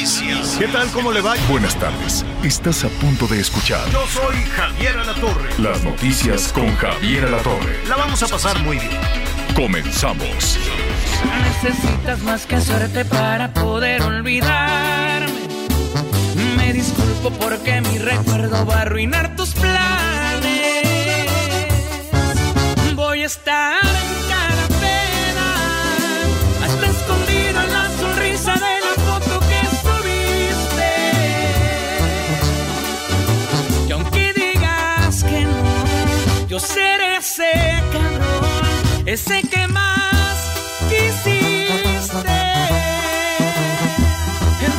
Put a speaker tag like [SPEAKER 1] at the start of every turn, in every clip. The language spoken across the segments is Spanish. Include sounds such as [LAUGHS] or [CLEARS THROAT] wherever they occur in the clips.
[SPEAKER 1] Noticias.
[SPEAKER 2] ¿Qué tal? ¿Cómo le va?
[SPEAKER 3] Buenas tardes. Estás a punto de escuchar
[SPEAKER 2] Yo soy Javier Alatorre.
[SPEAKER 3] las noticias con Javier Alatorre.
[SPEAKER 2] La vamos a pasar muy bien.
[SPEAKER 3] Comenzamos.
[SPEAKER 4] Necesitas más que suerte para poder olvidarme. Me disculpo porque mi recuerdo va a arruinar tus planes. Voy a estar en cada ese cabrón, ese que más quisiste.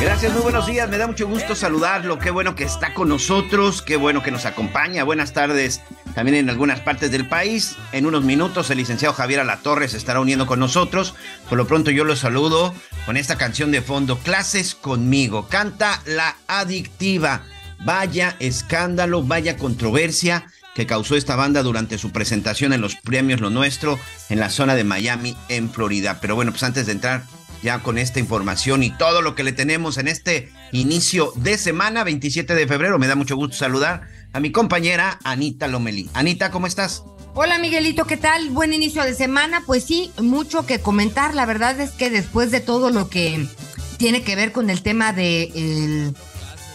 [SPEAKER 5] Gracias, muy buenos días. Me da mucho gusto saludarlo. Qué bueno que está con nosotros, qué bueno que nos acompaña. Buenas tardes también en algunas partes del país. En unos minutos el licenciado Javier Alatorre se estará uniendo con nosotros. Por lo pronto yo lo saludo con esta canción de fondo, Clases conmigo. Canta La Adictiva. Vaya escándalo, vaya controversia que causó esta banda durante su presentación en los premios Lo Nuestro en la zona de Miami, en Florida. Pero bueno, pues antes de entrar ya con esta información y todo lo que le tenemos en este inicio de semana, 27 de febrero, me da mucho gusto saludar a mi compañera Anita Lomelí. Anita, ¿cómo estás?
[SPEAKER 6] Hola Miguelito, ¿qué tal? Buen inicio de semana. Pues sí, mucho que comentar. La verdad es que después de todo lo que tiene que ver con el tema de el,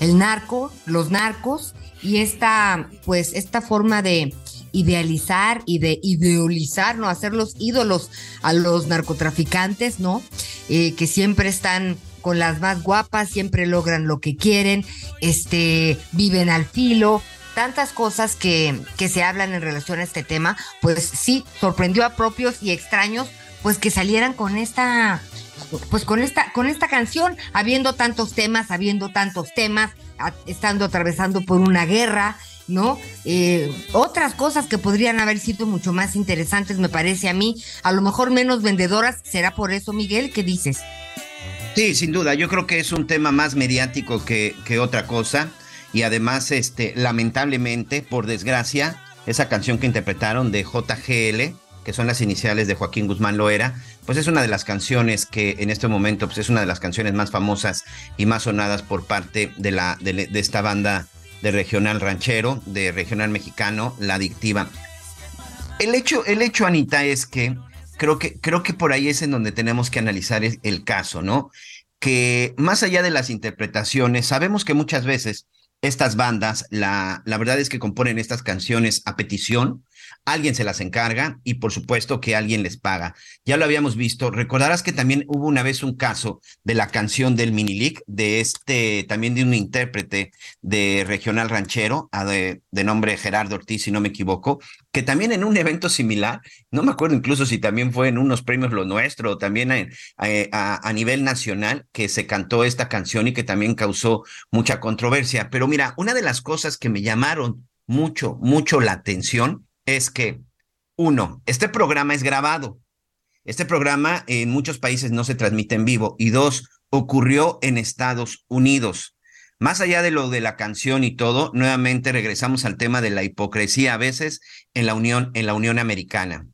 [SPEAKER 6] el narco, los narcos y esta, pues, esta forma de idealizar y de ideolizar, ¿no? Hacerlos ídolos a los narcotraficantes, ¿no? Eh, que siempre están con las más guapas, siempre logran lo que quieren, este, viven al filo, tantas cosas que, que se hablan en relación a este tema, pues sí, sorprendió a propios y extraños, pues que salieran con esta, pues con esta, con esta canción, habiendo tantos temas, habiendo tantos temas, estando atravesando por una guerra, ¿no? Eh, otras cosas que podrían haber sido mucho más interesantes, me parece a mí, a lo mejor menos vendedoras, ¿será por eso, Miguel? ¿Qué dices?
[SPEAKER 5] Sí, sin duda, yo creo que es un tema más mediático que, que otra cosa y además, este, lamentablemente, por desgracia, esa canción que interpretaron de JGL, que son las iniciales de Joaquín Guzmán Loera, pues es una de las canciones que en este momento pues es una de las canciones más famosas y más sonadas por parte de, la, de, esta banda de regional ranchero, de regional mexicano, La Adictiva. El hecho, el hecho, Anita, es que creo que, creo que por ahí es en donde tenemos que analizar el, el caso, ¿no? Que más allá de las interpretaciones, sabemos que muchas veces estas bandas, la, la verdad es que componen estas canciones a petición, alguien se las encarga y por supuesto que alguien les paga. Ya lo habíamos visto, recordarás que también hubo una vez un caso de la canción del Minilic, de este, también de un intérprete de regional ranchero, a de, nombre Gerardo Ortiz, si no me equivoco, que también en un evento similar, no me acuerdo incluso si también fue en unos premios Lo Nuestro, o también a, a, a nivel nacional, que se cantó esta canción y que también causó mucha controversia. Pero mira, una de las cosas que me llamaron mucho, mucho la atención es que, uno, este programa es grabado. Este programa en muchos países no se transmite en vivo. Y dos, ocurrió en Estados Unidos. Más allá de lo de la canción y todo, nuevamente regresamos al tema de la hipocresía a veces en la Unión, en la Unión Americana.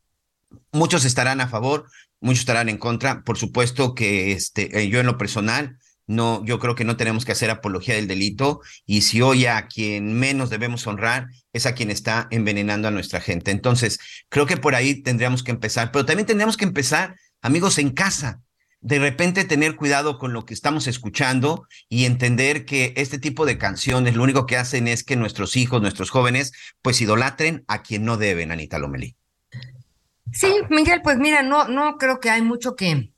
[SPEAKER 5] Muchos estarán a favor, muchos estarán en contra. Por supuesto que este, yo en lo personal, no, yo creo que no tenemos que hacer apología del delito y si hoy a quien menos debemos honrar es a quien está envenenando a nuestra gente. Entonces, creo que por ahí tendríamos que empezar, pero también tendríamos que empezar, amigos, en casa. De repente tener cuidado con lo que estamos escuchando y entender que este tipo de canciones lo único que hacen es que nuestros hijos, nuestros jóvenes, pues idolatren a quien no deben, Anita Lomelí.
[SPEAKER 6] Sí, Miguel, pues mira, no, no creo que hay mucho que,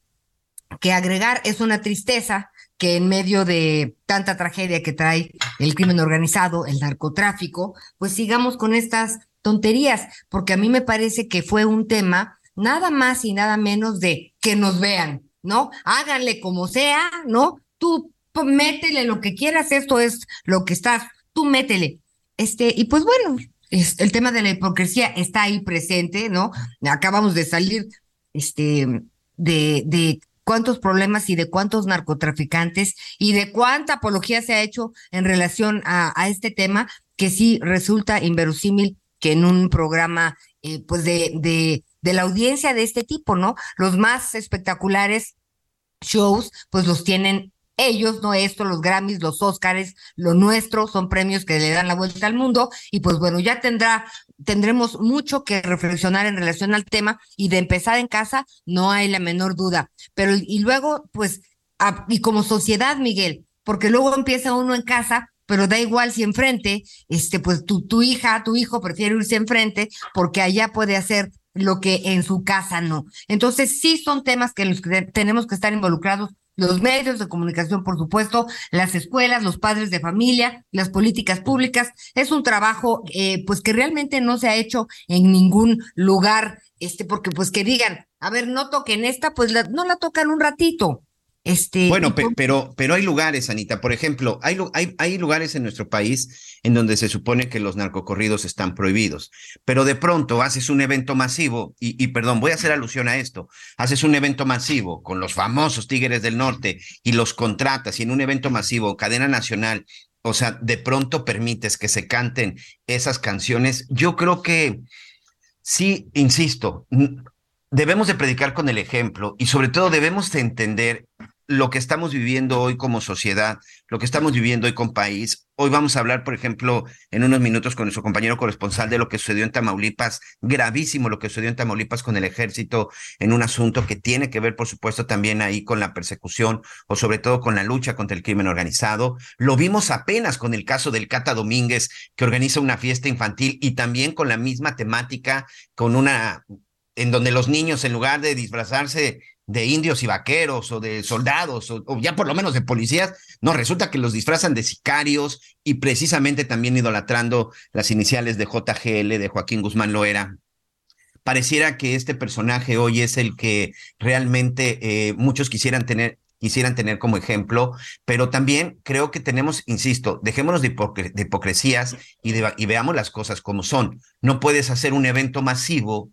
[SPEAKER 6] que agregar. Es una tristeza que en medio de tanta tragedia que trae el crimen organizado, el narcotráfico, pues sigamos con estas tonterías, porque a mí me parece que fue un tema nada más y nada menos de que nos vean, ¿no? Háganle como sea, ¿no? Tú métele lo que quieras, esto es lo que estás, tú métele. Este, y pues bueno, es, el tema de la hipocresía está ahí presente, ¿no? Acabamos de salir este, de, de cuántos problemas y de cuántos narcotraficantes y de cuánta apología se ha hecho en relación a, este tema, que sí resulta inverosímil que en un programa eh, pues de, de, de la audiencia de este tipo, ¿no? Los más espectaculares shows, pues los tienen ellos, no esto, los Grammys, los Oscars, lo nuestro, son premios que le dan la vuelta al mundo y pues bueno, ya tendrá, tendremos mucho que reflexionar en relación al tema y de empezar en casa, no hay la menor duda. Pero y luego, pues, y como sociedad, Miguel, porque luego empieza uno en casa pero da igual si enfrente, este, pues tu, tu hija, tu hijo prefiere irse enfrente porque allá puede hacer lo que en su casa no. Entonces, sí son temas que los que tenemos que estar involucrados los medios de comunicación, por supuesto, las escuelas, los padres de familia, las políticas públicas. Es un trabajo, eh, pues, que realmente no se ha hecho en ningún lugar, este, porque, pues, que digan, a ver, no toquen esta, pues, la, no la tocan un ratito. Este,
[SPEAKER 5] bueno, pe pero, pero hay lugares, Anita. Por ejemplo, hay, hay, hay lugares en nuestro país en donde se supone que los narcocorridos están prohibidos, pero de pronto haces un evento masivo, y, y, perdón, voy a hacer alusión a esto, haces un evento masivo con los famosos Tigres del Norte y los contratas y en un evento masivo, cadena nacional, o sea, de pronto permites que se canten esas canciones. Yo creo que sí, insisto, debemos de predicar con el ejemplo y sobre todo debemos de entender lo que estamos viviendo hoy como sociedad, lo que estamos viviendo hoy con país. Hoy vamos a hablar, por ejemplo, en unos minutos con nuestro compañero corresponsal de lo que sucedió en Tamaulipas, gravísimo lo que sucedió en Tamaulipas con el ejército, en un asunto que tiene que ver, por supuesto, también ahí con la persecución o sobre todo con la lucha contra el crimen organizado. Lo vimos apenas con el caso del Cata Domínguez, que organiza una fiesta infantil y también con la misma temática, con una en donde los niños, en lugar de disfrazarse de indios y vaqueros o de soldados o, ya por lo menos de policías, no, resulta que los disfrazan de sicarios y precisamente también idolatrando las iniciales de JGL de Joaquín Guzmán Loera. Pareciera que este personaje hoy es el que realmente eh, muchos quisieran tener quisieran tener como ejemplo, pero también creo que tenemos, insisto, dejémonos de, hipocr de hipocresías y veamos las cosas como son. No puedes hacer un evento masivo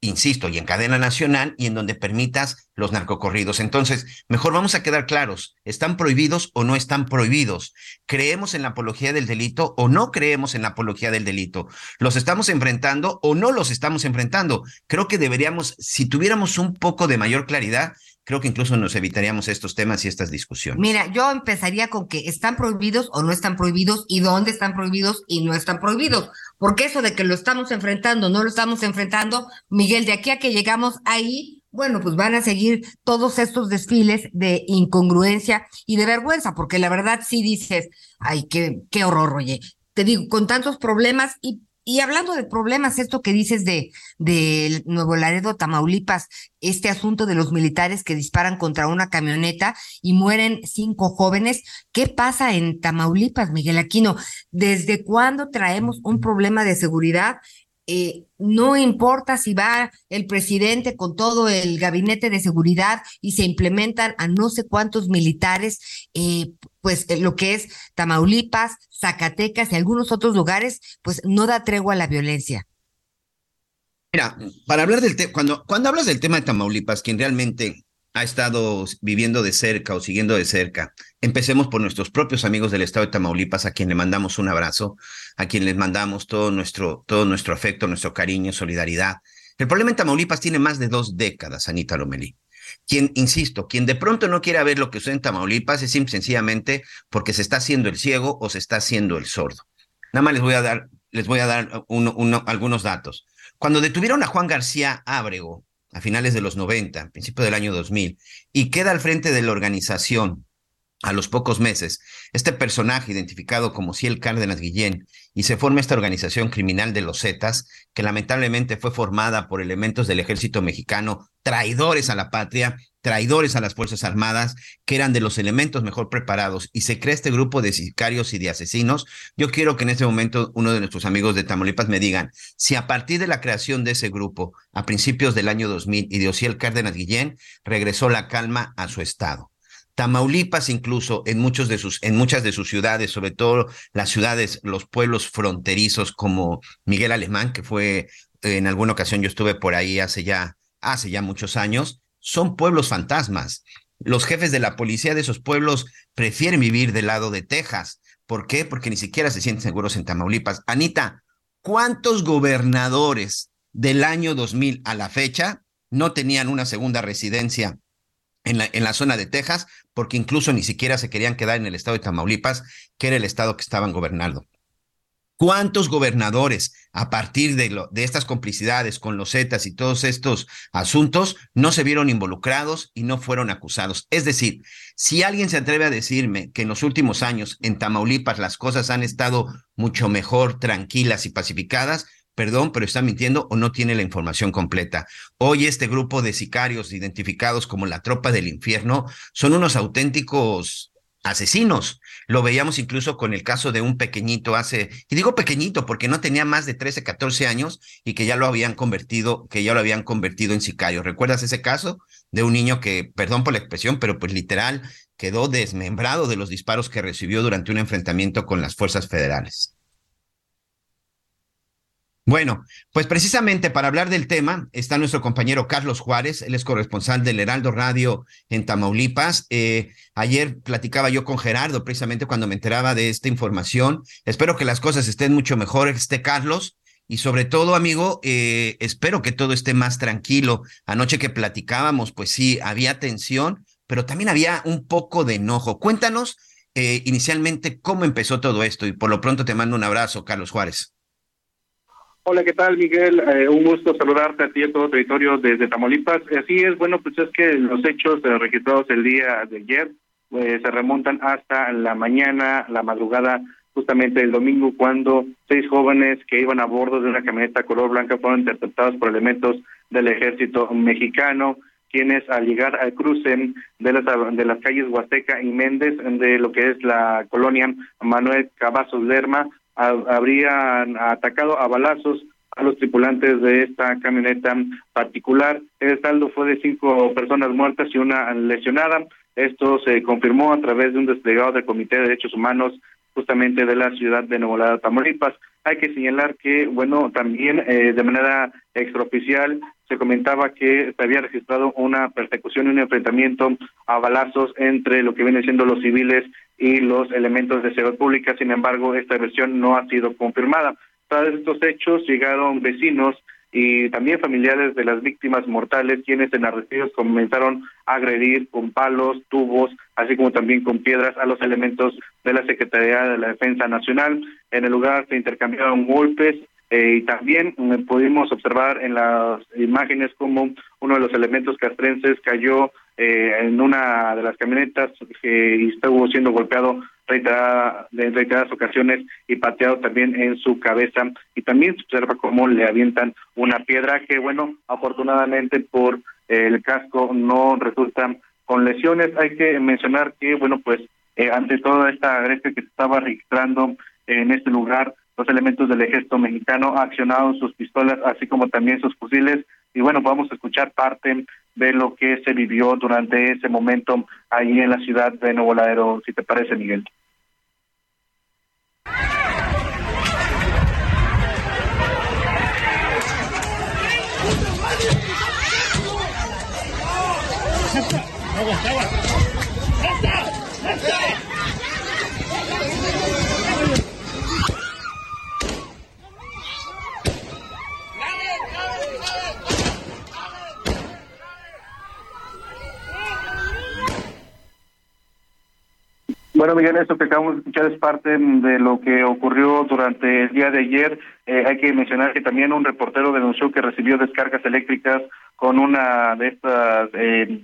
[SPEAKER 5] insisto, y en cadena nacional y en donde permitas los narcocorridos. Entonces, mejor vamos a quedar claros, ¿están prohibidos o no están prohibidos? ¿Creemos en la apología del delito o no creemos en la apología del delito? ¿Los estamos enfrentando o no los estamos enfrentando? Creo que deberíamos, si tuviéramos un poco de mayor claridad, creo que incluso nos evitaríamos estos temas y estas discusiones.
[SPEAKER 6] Mira, yo empezaría con que están prohibidos o no están prohibidos y dónde están prohibidos y no están prohibidos. Porque eso de que lo estamos enfrentando, no lo estamos enfrentando, Miguel, de aquí a que llegamos ahí, bueno, pues van a seguir todos estos desfiles de incongruencia y de vergüenza, porque la verdad sí dices, ay, qué, qué horror, oye. Te digo, con tantos problemas y y hablando de problemas, esto que dices de, Nuevo Laredo, Tamaulipas, este asunto de los militares que disparan contra una camioneta y mueren cinco jóvenes, ¿qué pasa en Tamaulipas, Miguel Aquino? ¿Desde cuándo traemos un problema de seguridad? Eh, no importa si va el presidente con todo el gabinete de seguridad y se implementan a no sé cuántos militares, eh, pues eh, lo que es Tamaulipas, Zacatecas y algunos otros lugares, pues no da tregua a la violencia.
[SPEAKER 5] Mira, para hablar del tema, cuando, cuando hablas del tema de Tamaulipas, quien realmente ha estado viviendo de cerca o siguiendo de cerca, empecemos por nuestros propios amigos del estado de Tamaulipas, a quien le mandamos un abrazo, a quien les mandamos todo nuestro, todo nuestro afecto, nuestro cariño, solidaridad. El problema en Tamaulipas tiene más de dos décadas, Anita Lomelí. Quien, insisto, quien de pronto no quiera ver lo que sucede en Tamaulipas es sencillamente porque se está haciendo el ciego o se está haciendo el sordo. Nada más les voy a dar, les voy a dar uno, uno, algunos datos. Cuando detuvieron a Juan García Ábrego a finales de los 90, principio del año 2000, y queda al frente de la organización a los pocos meses, este personaje identificado como Ciel Cárdenas Guillén y se forma esta organización criminal de los Zetas, que lamentablemente fue formada por elementos del ejército mexicano, traidores a la patria, traidores a las Fuerzas Armadas, que eran de los elementos mejor preparados, y se crea este grupo de sicarios y de asesinos. Yo quiero que en este momento uno de nuestros amigos de Tamaulipas me digan si a partir de la creación de ese grupo, a principios del año 2000, y de Ociel Cárdenas Guillén, regresó la calma a su estado. Tamaulipas incluso en muchas de sus ciudades, sobre todo las ciudades, los pueblos fronterizos como Miguel Alemán, que fue en alguna ocasión yo estuve por ahí hace ya hace ya muchos años, son pueblos fantasmas. Los jefes de la policía de esos pueblos prefieren vivir del lado de Texas. ¿Por qué? Porque ni siquiera se sienten seguros en Tamaulipas. Anita, ¿cuántos gobernadores del año 2000 a la fecha no tenían una segunda residencia en la, en la zona de Texas, porque incluso ni siquiera se querían quedar en el estado de Tamaulipas, que era el estado que estaban gobernando. ¿Cuántos gobernadores, a partir de, lo, de, estas complicidades con los Zetas y todos estos asuntos, no se vieron involucrados y no fueron acusados? Es decir, si alguien se atreve a decirme que en los últimos años en Tamaulipas las cosas han estado mucho mejor, tranquilas y pacificadas, perdón, pero está mintiendo o no tiene la información completa. Hoy este grupo de sicarios identificados como la tropa del infierno son unos auténticos asesinos. Lo veíamos incluso con el caso de un pequeñito hace, y digo pequeñito porque no tenía más de 13, 14 años y que ya lo habían convertido, que ya lo habían convertido en sicario. ¿Recuerdas ese caso de un niño que, perdón por la expresión, pero pues literal quedó desmembrado de los disparos que recibió durante un enfrentamiento con las fuerzas federales? Bueno, pues precisamente para hablar del tema está nuestro compañero Carlos Juárez, él es corresponsal del Heraldo Radio en Tamaulipas. Eh, ayer platicaba yo con Gerardo precisamente cuando me enteraba de esta información. Espero que las cosas estén mucho mejor, este Carlos. Y sobre todo, amigo, eh, espero que todo esté más tranquilo. Anoche que platicábamos, pues sí, había tensión, pero también había un poco de enojo. Cuéntanos eh, inicialmente cómo empezó todo esto y por lo pronto te mando un abrazo, Carlos Juárez.
[SPEAKER 7] Hola, ¿qué tal, Miguel? Eh, un gusto saludarte a ti y a todo territorio desde Tamaulipas. Así es, bueno, pues es que los hechos eh, registrados el día de ayer eh, se remontan hasta la mañana, la madrugada, justamente el domingo, cuando seis jóvenes que iban a bordo de una camioneta color blanca fueron interceptados por elementos del ejército mexicano quienes al llegar al cruce de las, de las calles Huasteca y Méndez de lo que es la colonia Manuel Cavazos Lerma habrían atacado a balazos a los tripulantes de esta camioneta particular. El saldo fue de cinco personas muertas y una lesionada. Esto se confirmó a través de un desplegado del Comité de Derechos Humanos justamente de la ciudad de Nuevo Tamaulipas. Hay que señalar que, bueno, también eh, de manera extraoficial se comentaba que se había registrado una persecución y un enfrentamiento a balazos entre lo que vienen siendo los civiles y los elementos de seguridad pública. Sin embargo, esta versión no ha sido confirmada. Tras estos hechos llegaron vecinos y también familiares de las víctimas mortales, quienes en arrestidos comenzaron a agredir con palos, tubos, así como también con piedras a los elementos de la Secretaría de la Defensa Nacional. En el lugar se intercambiaron golpes, eh, y también eh, pudimos observar en las imágenes como uno de los elementos castrenses cayó eh, en una de las camionetas y estuvo siendo golpeado reiterada, en reiteradas ocasiones y pateado también en su cabeza. Y también se observa cómo le avientan una piedra que bueno afortunadamente por el casco no resulta con lesiones. Hay que mencionar que bueno pues ante toda esta agresión que se estaba registrando en este lugar los elementos del ejército mexicano accionaron sus pistolas, así como también sus fusiles. Y bueno, vamos a escuchar parte de lo que se vivió durante ese momento ahí en la ciudad de Nuevo Laredo, si te parece, Miguel. Bueno, Miguel, esto que acabamos de escuchar es parte de lo que ocurrió durante el día de ayer. Eh, hay que mencionar que también un reportero denunció que recibió descargas eléctricas con una de estas eh,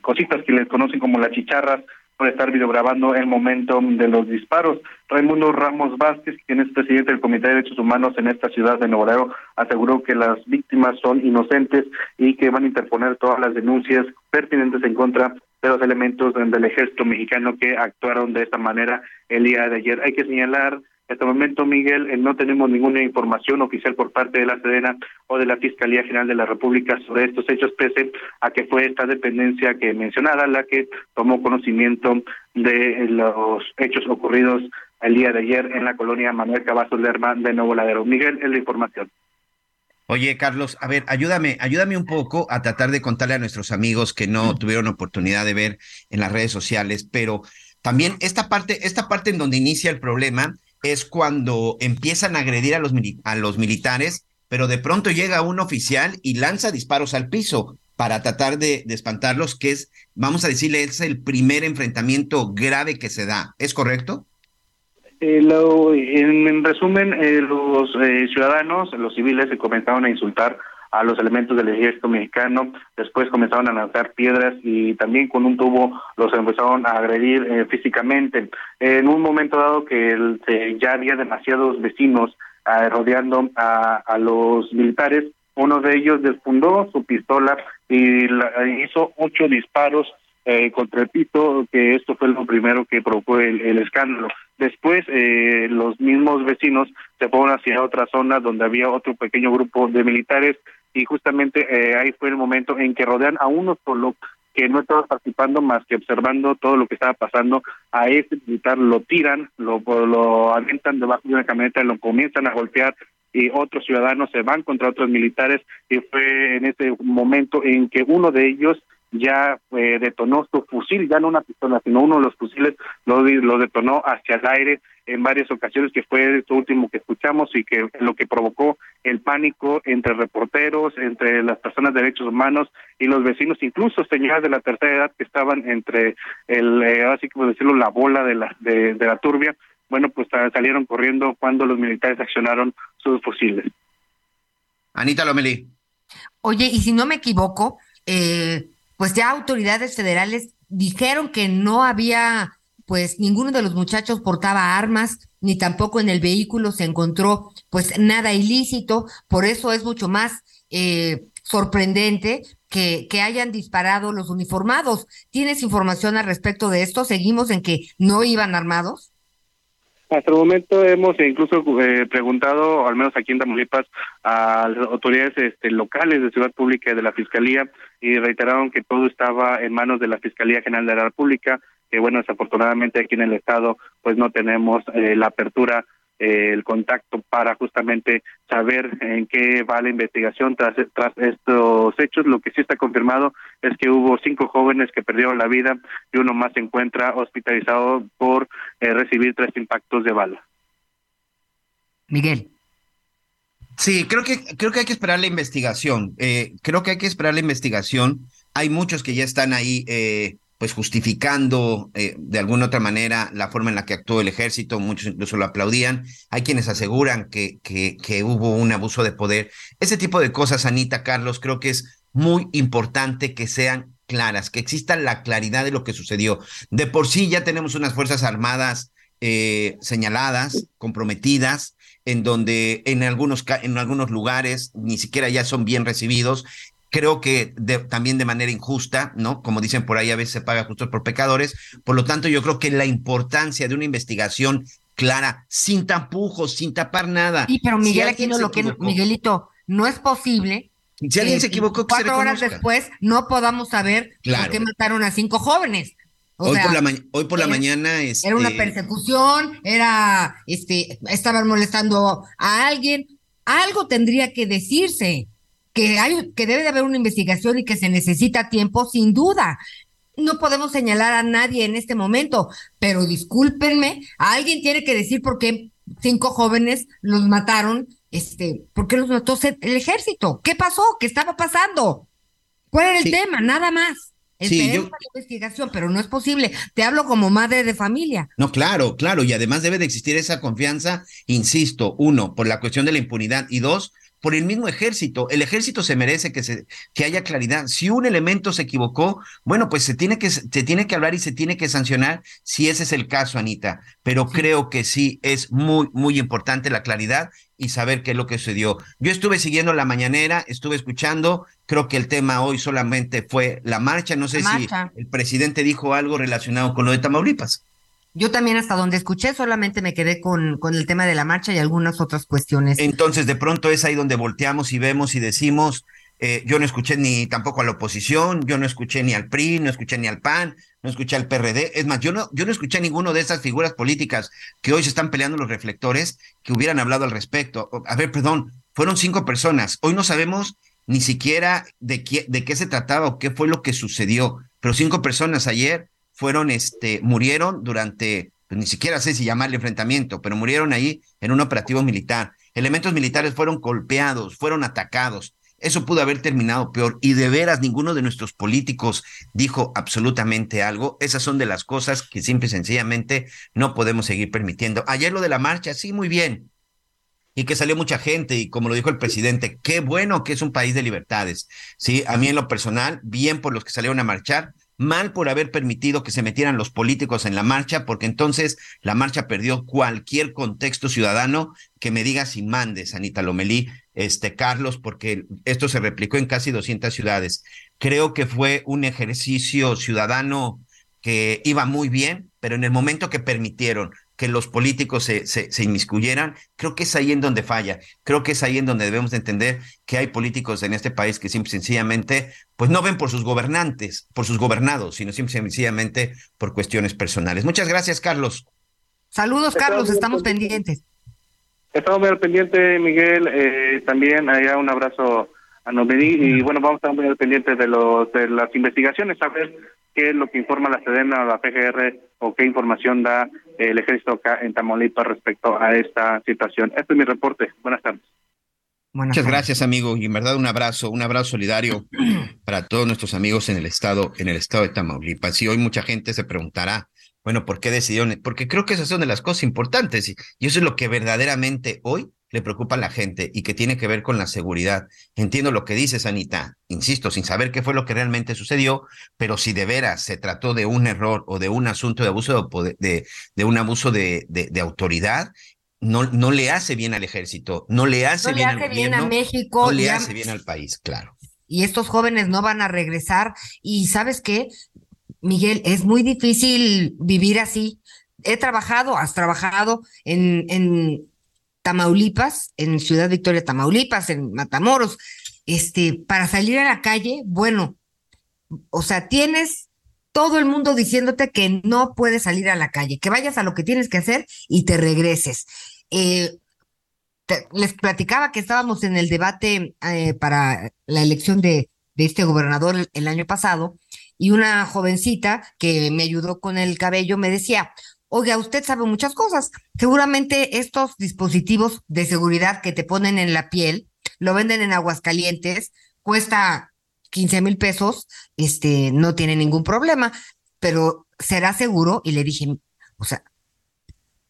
[SPEAKER 7] cositas que les conocen como las chicharras por estar videograbando el momento de los disparos. Raimundo Ramos Vázquez, quien es presidente del Comité de Derechos Humanos en esta ciudad de Nuevo Laredo, aseguró que las víctimas son inocentes y que van a interponer todas las denuncias pertinentes en contra de los elementos del ejército mexicano que actuaron de esta manera el día de ayer. Hay que señalar hasta el momento, Miguel, eh, no tenemos ninguna información oficial por parte de la Sedena o de la Fiscalía General de la República sobre estos hechos, pese a que fue esta dependencia que mencionada la que tomó conocimiento de los hechos ocurridos el día de ayer en la colonia Manuel Cavazos Lerma de Nuevo Ladero. Miguel, es la información.
[SPEAKER 5] Oye, Carlos, a ver, ayúdame, ayúdame un poco a tratar de contarle a nuestros amigos que no tuvieron oportunidad de ver en las redes sociales, pero también esta parte, esta parte en donde inicia el problema es cuando empiezan a agredir a los, a los militares, pero de pronto llega un oficial y lanza disparos al piso para tratar de, espantarlos, que es, vamos a decirle, es el primer enfrentamiento grave que se da. ¿Es correcto?
[SPEAKER 7] Eh, en, resumen, eh, los eh, ciudadanos, los civiles, se comenzaron a insultar a los elementos del ejército mexicano, después comenzaron a lanzar piedras y también con un tubo los empezaron a agredir eh, físicamente. En un momento dado que ya había demasiados vecinos ah, rodeando a, los militares, uno de ellos desfundó su pistola y hizo ocho disparos eh, contra el pito, que esto fue lo primero que provocó el, escándalo. Después, eh, los mismos vecinos se fueron hacia otra zona donde había otro pequeño grupo de militares y justamente eh, ahí fue el momento en que rodean a uno solo que no estaba participando más que observando todo lo que estaba pasando a este militar lo tiran lo lo avientan debajo de una camioneta lo comienzan a golpear y otros ciudadanos se van contra otros militares y fue en ese momento en que uno de ellos ya eh, detonó su fusil, ya no una pistola, sino uno de los fusiles lo, lo detonó hacia el aire en varias ocasiones, que fue esto último que escuchamos y que lo que provocó el pánico entre reporteros, entre las personas de derechos humanos y los vecinos, incluso señoras de la tercera edad que estaban entre el, eh, así como decirlo, la bola de la, de, la turbia, bueno, pues salieron corriendo cuando los militares accionaron sus fusiles.
[SPEAKER 5] Anita Lomelí.
[SPEAKER 6] Oye, y si no me equivoco, eh, pues ya autoridades federales dijeron que no había, pues ninguno de los muchachos portaba armas, ni tampoco en el vehículo se encontró pues nada ilícito, por eso es mucho más eh, sorprendente que, que hayan disparado los uniformados. ¿Tienes información al respecto de esto? ¿Seguimos en que no iban armados?
[SPEAKER 7] Hasta el momento hemos incluso eh, preguntado, al menos aquí en Tamaulipas, a las autoridades este, locales de Ciudad Pública y de la Fiscalía y reiteraron que todo estaba en manos de la Fiscalía General de la República, que bueno, desafortunadamente aquí en el Estado pues no tenemos eh, la apertura el contacto para justamente saber en qué va la investigación tras, tras estos hechos. Lo que sí está confirmado es que hubo cinco jóvenes que perdieron la vida y uno más se encuentra hospitalizado por eh, recibir tres impactos de bala.
[SPEAKER 6] Miguel.
[SPEAKER 5] Sí, creo que creo que hay que esperar la investigación. Eh, creo que hay que esperar la investigación. Hay muchos que ya están ahí eh, pues justificando eh, de alguna otra manera la forma en la que actuó el ejército, muchos incluso lo aplaudían, hay quienes aseguran que, que, hubo un abuso de poder. Ese tipo de cosas, Anita, Carlos, creo que es muy importante que sean claras, que exista la claridad de lo que sucedió. De por sí ya tenemos unas Fuerzas Armadas eh, señaladas, comprometidas, en donde en algunos, en algunos lugares ni siquiera ya son bien recibidos creo que también de manera injusta, ¿no? Como dicen por ahí, a veces se paga justo por pecadores. Por lo tanto, yo creo que la importancia de una investigación clara, sin tapujos, sin tapar nada.
[SPEAKER 6] Sí, pero Miguel, aquí no lo que, Miguelito, no es posible.
[SPEAKER 5] Si alguien se equivocó,
[SPEAKER 6] que cuatro horas después no podamos saber por qué mataron a cinco jóvenes.
[SPEAKER 5] hoy, por la hoy por la mañana este...
[SPEAKER 6] era una persecución, era este estaban molestando a alguien, algo tendría que decirse que hay que debe de haber una investigación y que se necesita tiempo sin duda. No podemos señalar a nadie en este momento, pero discúlpenme, alguien tiene que decir por qué cinco jóvenes los mataron, este, por qué los mató el ejército, qué pasó, qué estaba pasando, cuál era el tema, nada más. Sí, yo... la investigación, pero no es posible. Te hablo como madre de familia.
[SPEAKER 5] No, claro, claro, y además debe de existir esa confianza, insisto, uno, por la cuestión de la impunidad y dos, por el mismo ejército. El ejército se merece que, se, que haya claridad. Si un elemento se equivocó, bueno, pues se tiene, que, se tiene que hablar y se tiene que sancionar si ese es el caso, Anita. Pero creo que sí es muy, muy importante la claridad y saber qué es lo que sucedió. Yo estuve siguiendo la mañanera, estuve escuchando, creo que el tema hoy solamente fue la marcha, no sé si el presidente dijo algo relacionado con lo de Tamaulipas.
[SPEAKER 6] Yo también hasta donde escuché solamente me quedé con, con el tema de la marcha y algunas otras cuestiones.
[SPEAKER 5] Entonces de pronto es ahí donde volteamos y vemos y decimos, eh, yo no escuché ni tampoco a la oposición, yo no escuché ni al PRI, no escuché ni al PAN, no escuché al PRD. Es más, yo no, yo no escuché a ninguno de esas figuras políticas que hoy se están peleando los reflectores que hubieran hablado al respecto. A ver, perdón, fueron cinco personas. Hoy no sabemos ni siquiera de qué, de qué se trataba o qué fue lo que sucedió, pero cinco personas ayer fueron, este, murieron durante, pues ni siquiera sé si llamarle enfrentamiento, pero murieron ahí en un operativo militar. Elementos militares fueron golpeados, fueron atacados. Eso pudo haber terminado peor y de veras ninguno de nuestros políticos dijo absolutamente algo. Esas son de las cosas que simple y sencillamente no podemos seguir permitiendo. Ayer lo de la marcha, sí, muy bien. Y que salió mucha gente y como lo dijo el presidente, qué bueno que es un país de libertades. Sí, a mí en lo personal, bien por los que salieron a marchar, mal por haber permitido que se metieran los políticos en la marcha, porque entonces la marcha perdió cualquier contexto ciudadano que me diga si mandes, Anita Lomelí, este Carlos, porque esto se replicó en casi 200 ciudades. Creo que fue un ejercicio ciudadano que iba muy bien, pero en el momento que permitieron que los políticos se, se, inmiscuyeran, creo que es ahí en donde falla. Creo que es ahí en donde debemos de entender que hay políticos en este país que simple sencillamente, pues no ven por sus gobernantes, por sus gobernados, sino simple sencillamente por cuestiones personales. Muchas gracias, Carlos.
[SPEAKER 6] Saludos, Carlos, estamos pendientes.
[SPEAKER 7] Estamos muy pendientes, Miguel. Eh, también allá un abrazo a Novedí y bueno, vamos a estar muy pendientes de, los, de las investigaciones, a ver qué es lo que informa la Sedena, la PGR o qué información da el ejército acá en Tamaulipas respecto a esta situación. Este es mi reporte. Buenas tardes.
[SPEAKER 5] Muchas gracias, amigo, y en verdad un abrazo, un abrazo solidario [CLEARS THROAT] para todos nuestros amigos en el estado, en el estado de Tamaulipas. Y hoy mucha gente se preguntará, bueno, ¿por qué decidieron? Porque creo que esas son de las cosas importantes y eso es lo que verdaderamente hoy le preocupa a la gente y que tiene que ver con la seguridad. Entiendo lo que dices, Anita, insisto, sin saber qué fue lo que realmente sucedió, pero si de veras se trató de un error o de un asunto de abuso de, de, un abuso de, de, autoridad, no, no le hace bien al ejército, no le hace, bien, al
[SPEAKER 6] bien a México,
[SPEAKER 5] no le hace bien al país, claro.
[SPEAKER 6] Y estos jóvenes no van a regresar. Y sabes qué, Miguel, es muy difícil vivir así. He trabajado, has trabajado en, en Tamaulipas, en Ciudad Victoria, Tamaulipas, en Matamoros, este, para salir a la calle, bueno, o sea, tienes todo el mundo diciéndote que no puedes salir a la calle, que vayas a lo que tienes que hacer y te regreses. Eh, les platicaba que estábamos en el debate eh, para la elección de, de este gobernador el año pasado y una jovencita que me ayudó con el cabello me decía, oiga, usted sabe muchas cosas. Seguramente estos dispositivos de seguridad que te ponen en la piel, lo venden en Aguascalientes, cuesta 15 mil pesos, este, no tiene ningún problema, pero será seguro. Y le dije, o sea,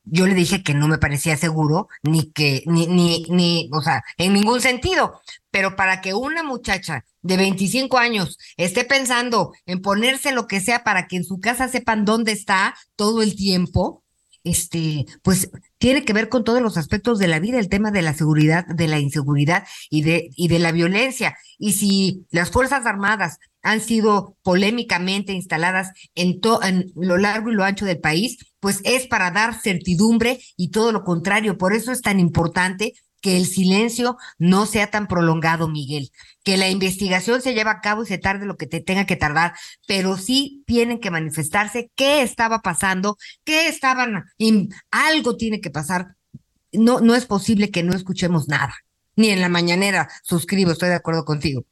[SPEAKER 6] yo le dije que no me parecía seguro, ni que, ni, ni, ni, o sea, en ningún sentido. Pero para que una muchacha de 25 años esté pensando en ponerse lo que sea para que en su casa sepan dónde está todo el tiempo, este, pues tiene que ver con todos los aspectos de la vida, el tema de la seguridad, de la inseguridad y de, y de la violencia. Y si las Fuerzas Armadas han sido polémicamente instaladas en, en lo largo y lo ancho del país, pues es para dar certidumbre y todo lo contrario. Por eso es tan importante que el silencio no sea tan prolongado, Miguel, que la investigación se lleve a cabo y se tarde lo que te tenga que tardar, pero sí tienen que manifestarse qué estaba pasando, qué estaban, algo tiene que pasar. No, no es posible que no escuchemos nada, ni en la mañanera. Suscribo, estoy de acuerdo contigo.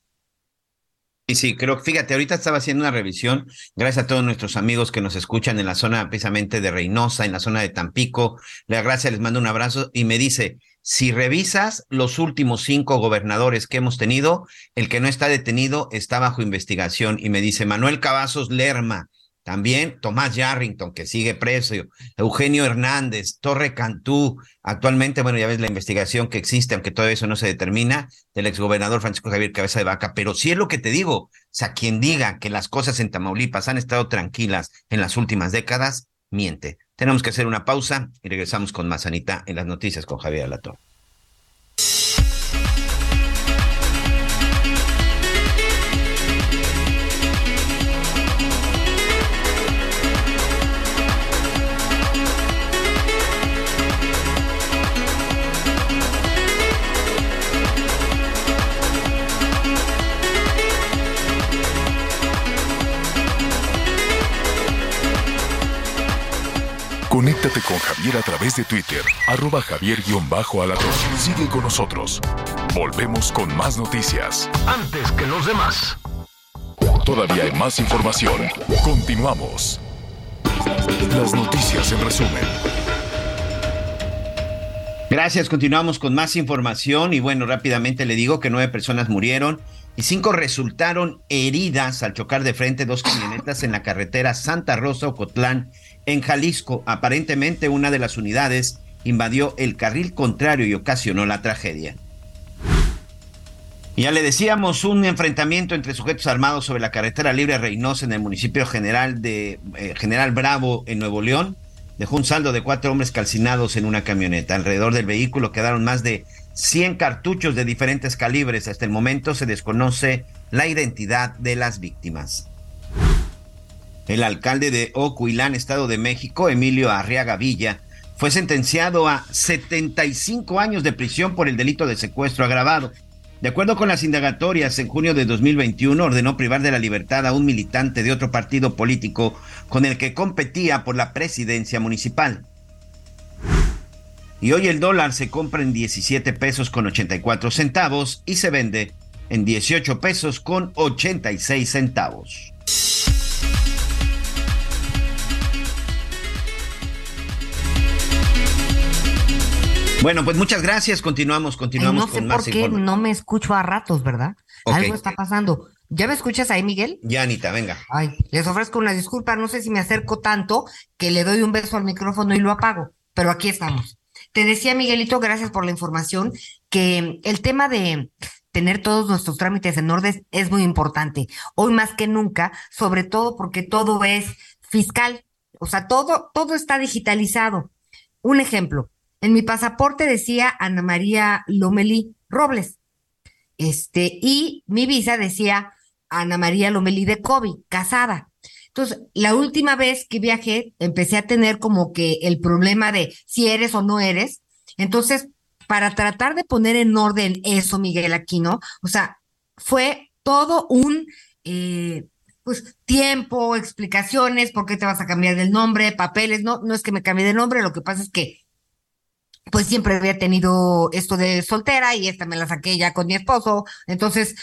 [SPEAKER 5] Sí, sí, creo, fíjate, ahorita estaba haciendo una revisión, gracias a todos nuestros amigos que nos escuchan en la zona precisamente de Reynosa, en la zona de Tampico. La gracia les mando un abrazo y me dice, si revisas los últimos cinco gobernadores que hemos tenido, el que no está detenido está bajo investigación y me dice Manuel Cavazos Lerma, también Tomás Yarrington, que sigue preso, Eugenio Hernández, Torre Cantú, actualmente, bueno, ya ves la investigación que existe, aunque todo eso no se determina, del exgobernador Francisco Javier Cabeza de Vaca, pero sí es lo que te digo, o sea, quien diga que las cosas en Tamaulipas han estado tranquilas en las últimas décadas, miente. Tenemos que hacer una pausa y regresamos con más Anita en las noticias con Javier Alatorre.
[SPEAKER 3] Conéctate con Javier a través de Twitter, arroba javier alator Sigue con nosotros. Volvemos con más noticias.
[SPEAKER 2] Antes que los demás.
[SPEAKER 3] Todavía hay más información. Continuamos. Las noticias en resumen.
[SPEAKER 5] Gracias, continuamos con más información y bueno, rápidamente le digo que nueve personas murieron y cinco resultaron heridas al chocar de frente dos camionetas en la carretera Santa Rosa Ocotlán en Jalisco. Aparentemente una de las unidades invadió el carril contrario y ocasionó la tragedia. Ya le decíamos, un enfrentamiento entre sujetos armados sobre la carretera libre Reynosa en el municipio general de eh, General Bravo en Nuevo León dejó un saldo de cuatro hombres calcinados en una camioneta. Alrededor del vehículo quedaron más de 100 cartuchos de diferentes calibres. Hasta el momento se desconoce la identidad de las víctimas. El alcalde de Ocuilán, Estado de México, Emilio Arriaga Villa, fue sentenciado a 75 años de prisión por el delito de secuestro agravado. De acuerdo con las indagatorias, en junio de 2021 ordenó privar de la libertad a un militante de otro partido político con el que competía por la presidencia municipal. Y hoy el dólar se compra en 17 pesos con 84 centavos y se vende en 18 pesos con 86 centavos. Bueno, pues muchas gracias. Continuamos, continuamos
[SPEAKER 6] no sé por qué no me escucho a ratos, ¿verdad? Algo está pasando. ¿Ya me escuchas ahí, Miguel?
[SPEAKER 5] Ya, Anita, venga.
[SPEAKER 6] Ay, les ofrezco una disculpa. No sé si me acerco tanto que le doy un beso al micrófono y lo apago, pero aquí estamos. Te decía, Miguelito, gracias por la información, que el tema de tener todos nuestros trámites en orden es muy importante. Hoy más que nunca, sobre todo porque todo es fiscal. O sea, todo, todo está digitalizado. Un ejemplo, en mi pasaporte decía Ana María Lomelí Robles. Este, y mi visa decía Ana María Lomelí de Kobe, casada. Entonces, la última vez que viajé, empecé a tener como que el problema de si eres o no eres. Entonces, para tratar de poner en orden eso, Miguel Aquino, o sea, fue todo un eh, pues tiempo, explicaciones, por qué te vas a cambiar del nombre, papeles, no, no es que me cambie de nombre, lo que pasa es que pues siempre había tenido esto de soltera y esta me la saqué ya con mi esposo. Entonces,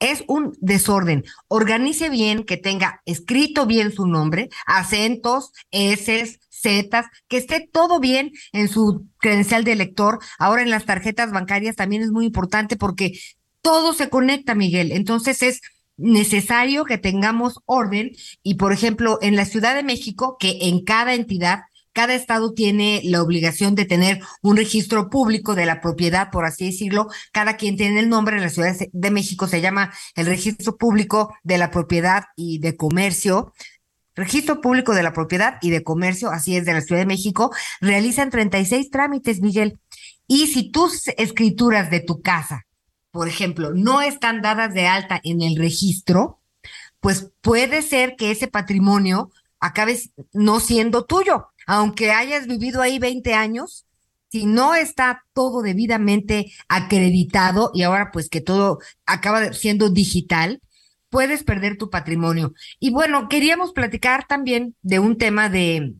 [SPEAKER 6] es un desorden. Organice bien, que tenga escrito bien su nombre, acentos, S, Z, que esté todo bien en su credencial de lector. Ahora en las tarjetas bancarias también es muy importante porque todo se conecta, Miguel. Entonces es necesario que tengamos orden y, por ejemplo, en la Ciudad de México, que en cada entidad cada estado tiene la obligación de tener un registro público de la propiedad, por así decirlo. Cada quien tiene el nombre. En la Ciudad de México se llama el registro público de la propiedad y de comercio. Registro Público de la Propiedad y de Comercio, así es, de la Ciudad de México, realizan 36 trámites, Miguel. Y si tus escrituras de tu casa, por ejemplo, no están dadas de alta en el registro, pues puede ser que ese patrimonio acabe no siendo tuyo aunque hayas vivido ahí 20 años, si no está todo debidamente acreditado y ahora pues que todo acaba siendo digital, puedes perder tu patrimonio. Y bueno, queríamos platicar también de un tema de,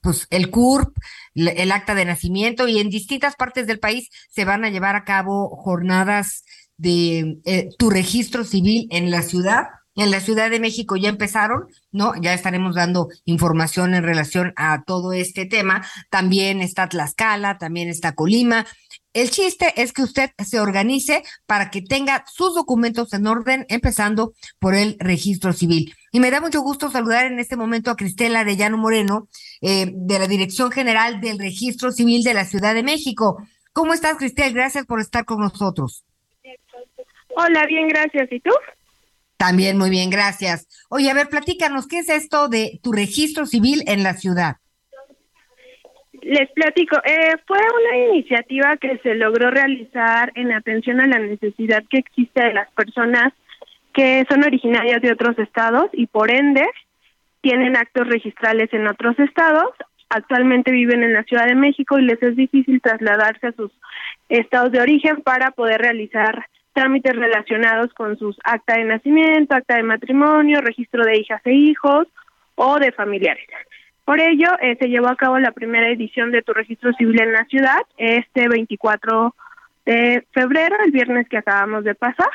[SPEAKER 6] pues el CURP, el acta de nacimiento y en distintas partes del país se van a llevar a cabo jornadas de eh, tu registro civil en la ciudad en la Ciudad de México ya empezaron, ¿no? Ya estaremos dando información en relación a todo este tema. También está Tlaxcala, también está Colima. el chiste es que usted se organice para que tenga sus documentos en orden, empezando por el registro civil. Y me da mucho gusto saludar en este momento a Cristela Arellano Moreno, eh, de la Dirección General del Registro Civil de la Ciudad de México. ¿Cómo estás, Cristel? Gracias por estar con nosotros.
[SPEAKER 8] Hola, bien, gracias. ¿Y tú?
[SPEAKER 6] También muy bien, gracias. Oye, a ver, platícanos, ¿qué es esto de tu registro civil en la ciudad?
[SPEAKER 8] Les platico, eh, fue una iniciativa que se logró realizar en atención a la necesidad que existe de las personas que son originarias de otros estados y por ende tienen actos registrales en otros estados. Actualmente viven en la Ciudad de México y les es difícil trasladarse a sus estados de origen para poder realizar trámites relacionados con sus acta de nacimiento, acta de matrimonio, registro de hijas e hijos o de familiares. Por ello, eh, se llevó a cabo la primera edición de tu registro civil en la ciudad este 24 de febrero, el viernes que acabamos de pasar,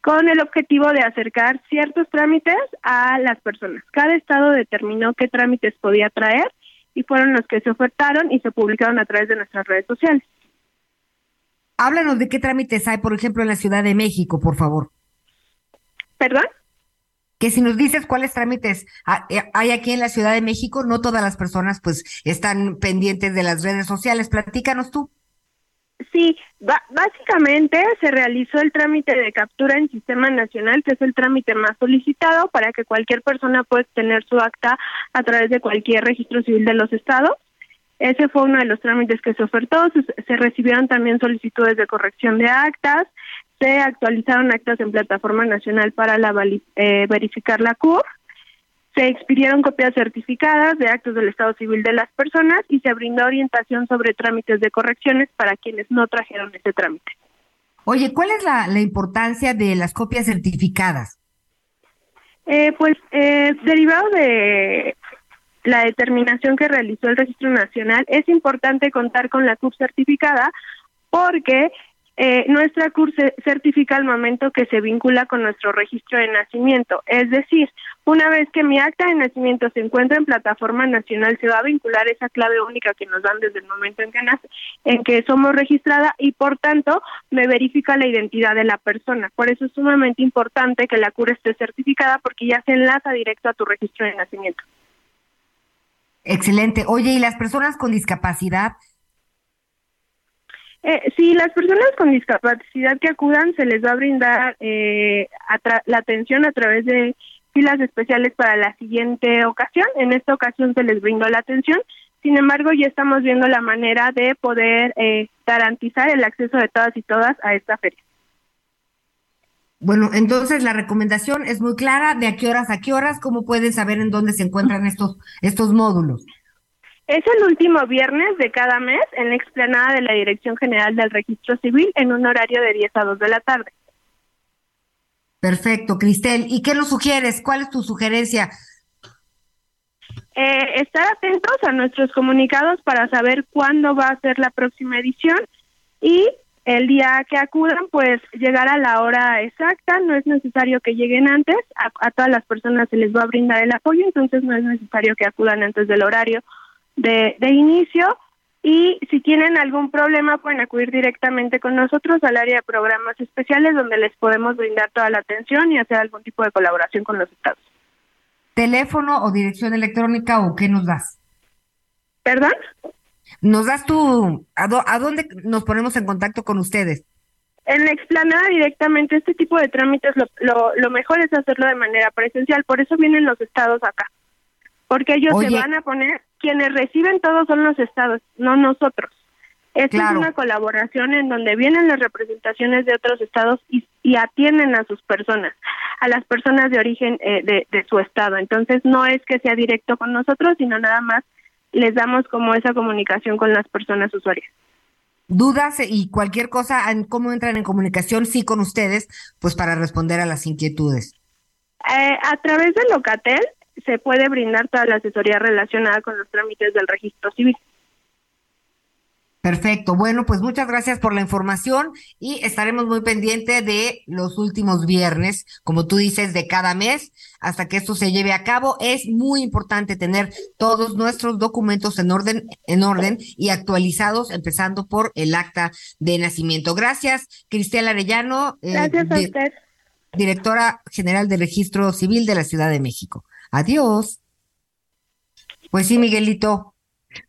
[SPEAKER 8] con el objetivo de acercar ciertos trámites a las personas. Cada estado determinó qué trámites podía traer y fueron los que se ofertaron y se publicaron a través de nuestras redes sociales.
[SPEAKER 6] Háblanos de qué trámites hay, por ejemplo, en la Ciudad de México, por favor.
[SPEAKER 8] ¿Perdón?
[SPEAKER 6] que si nos dices cuáles trámites eh, hay aquí en la Ciudad de México, no todas las personas pues están pendientes de las redes sociales. Platícanos tú.
[SPEAKER 8] Sí, básicamente se realizó el trámite de captura en Sistema Nacional, que es el trámite más solicitado para que cualquier persona pueda tener su acta a través de cualquier registro civil de los estados. Ese fue uno de los trámites que se ofertó. se recibieron también solicitudes de corrección de actas, se actualizaron actas en plataforma nacional para la, eh, verificar la CUR, se expidieron copias certificadas de actos del Estado Civil de las personas y se brindó orientación sobre trámites de correcciones para quienes no trajeron ese trámite.
[SPEAKER 6] Oye, ¿cuál es la, importancia de las copias certificadas?
[SPEAKER 8] Eh, pues eh, derivado de la determinación que realizó el Registro Nacional, es importante contar con la CUR certificada porque eh, nuestra CUR certifica el momento que se vincula con nuestro registro de nacimiento. Es decir, una vez que mi acta de nacimiento se encuentra en plataforma nacional, se va a vincular esa clave única que nos dan desde el momento en que nace, en que somos registrada y por tanto me verifica la identidad de la persona. Por eso es sumamente importante que la CUR esté certificada porque ya se enlaza directo a tu registro de nacimiento.
[SPEAKER 6] Excelente. Oye, ¿y las personas con discapacidad
[SPEAKER 8] eh, sí, las personas con discapacidad que acudan se les va a brindar eh, la atención a través de filas especiales para la siguiente ocasión. En esta ocasión se les brindó la atención. Sin embargo, ya estamos viendo la manera de poder eh, garantizar el acceso de todas y todas a esta feria.
[SPEAKER 6] Bueno, entonces la recomendación es muy clara, de a qué horas a qué horas, cómo pueden saber en dónde se encuentran estos, estos módulos.
[SPEAKER 8] Es el último viernes de cada mes en la explanada de la Dirección General del Registro Civil en un horario de 10 a 2 de la tarde.
[SPEAKER 6] Perfecto, Cristel. ¿Y qué nos sugieres? ¿Cuál es tu sugerencia?
[SPEAKER 8] Eh, estar atentos a nuestros comunicados para saber cuándo va a ser la próxima edición y el día que acudan, pues llegar a la hora exacta, no es necesario que lleguen antes, a, a todas las personas se les va a brindar el apoyo, entonces no es necesario que acudan antes del horario de, inicio y si tienen algún problema pueden acudir directamente con nosotros al área de programas especiales donde les podemos brindar toda la atención y hacer algún tipo de colaboración con los estados.
[SPEAKER 6] ¿Teléfono o dirección electrónica o qué nos das?
[SPEAKER 8] ¿Perdón?
[SPEAKER 6] ¿Nos das tu... ¿A, dónde nos ponemos en contacto con ustedes?
[SPEAKER 8] En la explanada directamente, este tipo de trámites lo, lo, lo mejor es hacerlo de manera presencial, por eso vienen los estados acá porque ellos se van a poner, quienes reciben todos son los estados, no nosotros. Esta es una colaboración en donde vienen las representaciones de otros estados y, atienden a sus personas, a las personas de origen eh, de, de su estado. Entonces no es que sea directo con nosotros, sino nada más les damos como esa comunicación con las personas usuarias.
[SPEAKER 6] Dudas y cualquier cosa, ¿cómo entran en comunicación? Sí, con ustedes, pues para responder a las inquietudes.
[SPEAKER 8] Eh, a través de Locatel, se puede brindar toda la asesoría relacionada con los trámites del registro civil.
[SPEAKER 6] Perfecto. Bueno, pues muchas gracias por la información y estaremos muy pendientes de los últimos viernes, como tú dices, de cada mes hasta que esto se lleve a cabo. Es muy importante tener todos nuestros documentos en orden, en orden y actualizados, empezando por el acta de nacimiento. Gracias, Cristian Arellano.
[SPEAKER 9] Eh, gracias a usted.
[SPEAKER 6] Directora General de Registro Civil de la Ciudad de México. Adiós. Pues sí, Miguelito.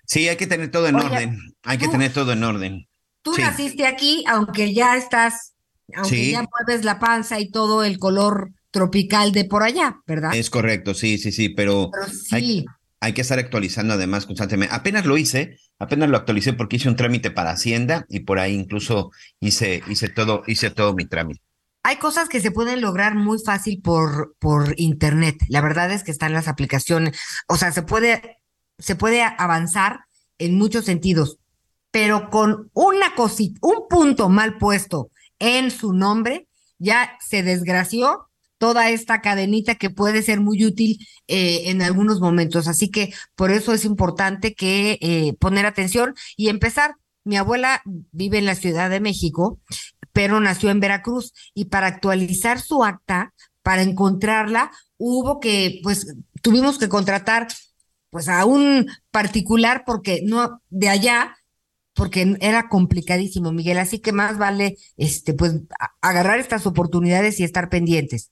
[SPEAKER 5] Sí, hay que tener todo en orden. Hay que tener todo en orden.
[SPEAKER 6] Tú naciste aquí, aunque ya estás, aunque ya mueves la panza y todo el color tropical de por allá, ¿verdad?
[SPEAKER 5] Es correcto, sí, sí, sí, pero, Hay, hay, que estar actualizando además constantemente. Apenas lo hice, apenas lo actualicé porque hice un trámite para Hacienda y por ahí incluso hice, hice todo, hice todo mi trámite.
[SPEAKER 6] Hay cosas que se pueden lograr muy fácil por, por internet. La verdad es que están las aplicaciones. O sea, se puede se puede avanzar en muchos sentidos, pero con una cosita, un punto mal puesto en su nombre, ya se desgració toda esta cadenita que puede ser muy útil eh, en algunos momentos. Así que por eso es importante que eh, poner atención y empezar. Mi abuela vive en la Ciudad de México, pero nació en Veracruz y para actualizar su acta, para encontrarla, hubo que, pues, tuvimos que contratar pues a un particular porque no de allá porque era complicadísimo, Miguel, así que más vale este pues agarrar estas oportunidades y estar pendientes.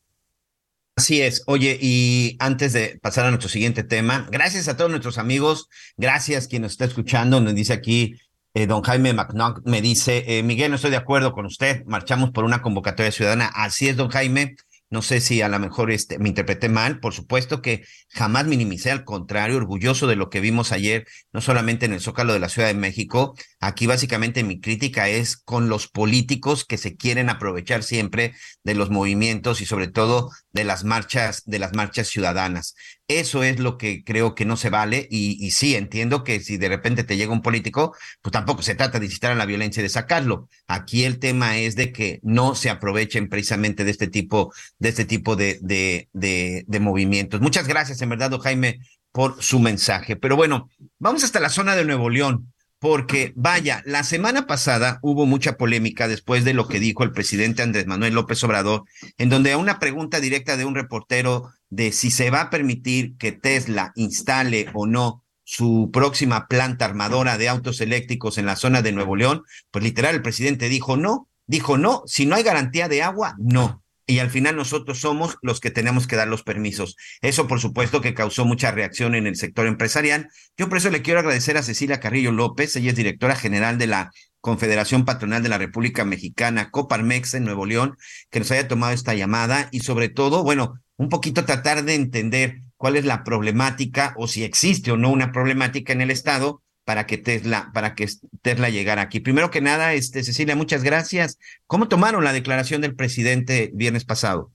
[SPEAKER 5] Así es. Oye, y antes de pasar a nuestro siguiente tema, gracias a todos nuestros amigos, gracias quien nos está escuchando, nos dice aquí eh, don Jaime McNock, me dice, eh, Miguel, no estoy de acuerdo con usted, marchamos por una convocatoria ciudadana. Así es, don Jaime, no sé si a lo mejor este, me interpreté mal, por supuesto que jamás minimicé, al contrario, orgulloso de lo que vimos ayer, no solamente en el Zócalo de la Ciudad de México. Aquí básicamente mi crítica es con los políticos que se quieren aprovechar siempre de los movimientos y sobre todo de las marchas, de las marchas ciudadanas. Eso es lo que creo que no se vale y, sí, entiendo que si de repente te llega un político, pues tampoco se trata de incitar a la violencia y de sacarlo. Aquí el tema es de que no se aprovechen precisamente de este tipo, de este tipo de, de, de, de movimientos. Muchas gracias, en verdad, Jaime, por su mensaje. Pero bueno, vamos hasta la zona de Nuevo León porque vaya, la semana pasada hubo mucha polémica después de lo que dijo el presidente Andrés Manuel López Obrador, en donde a una pregunta directa de un reportero de si se va a permitir que Tesla instale o no su próxima planta armadora de autos eléctricos en la zona de Nuevo León, pues literal el presidente dijo no, dijo no, si no hay garantía de agua, no y al final nosotros somos los que tenemos que dar los permisos. Eso, por supuesto, que causó mucha reacción en el sector empresarial. Yo por eso le quiero agradecer a Cecilia Carrillo López, ella es directora general de la Confederación Patronal de la República Mexicana, Coparmex en Nuevo León, que nos haya tomado esta llamada y sobre todo, bueno, un poquito tratar de entender cuál es la problemática o si existe o no una problemática en el Estado para que Tesla, para que Tesla llegara aquí. Primero que nada, este, Cecilia, muchas gracias. ¿Cómo tomaron la declaración del presidente viernes pasado?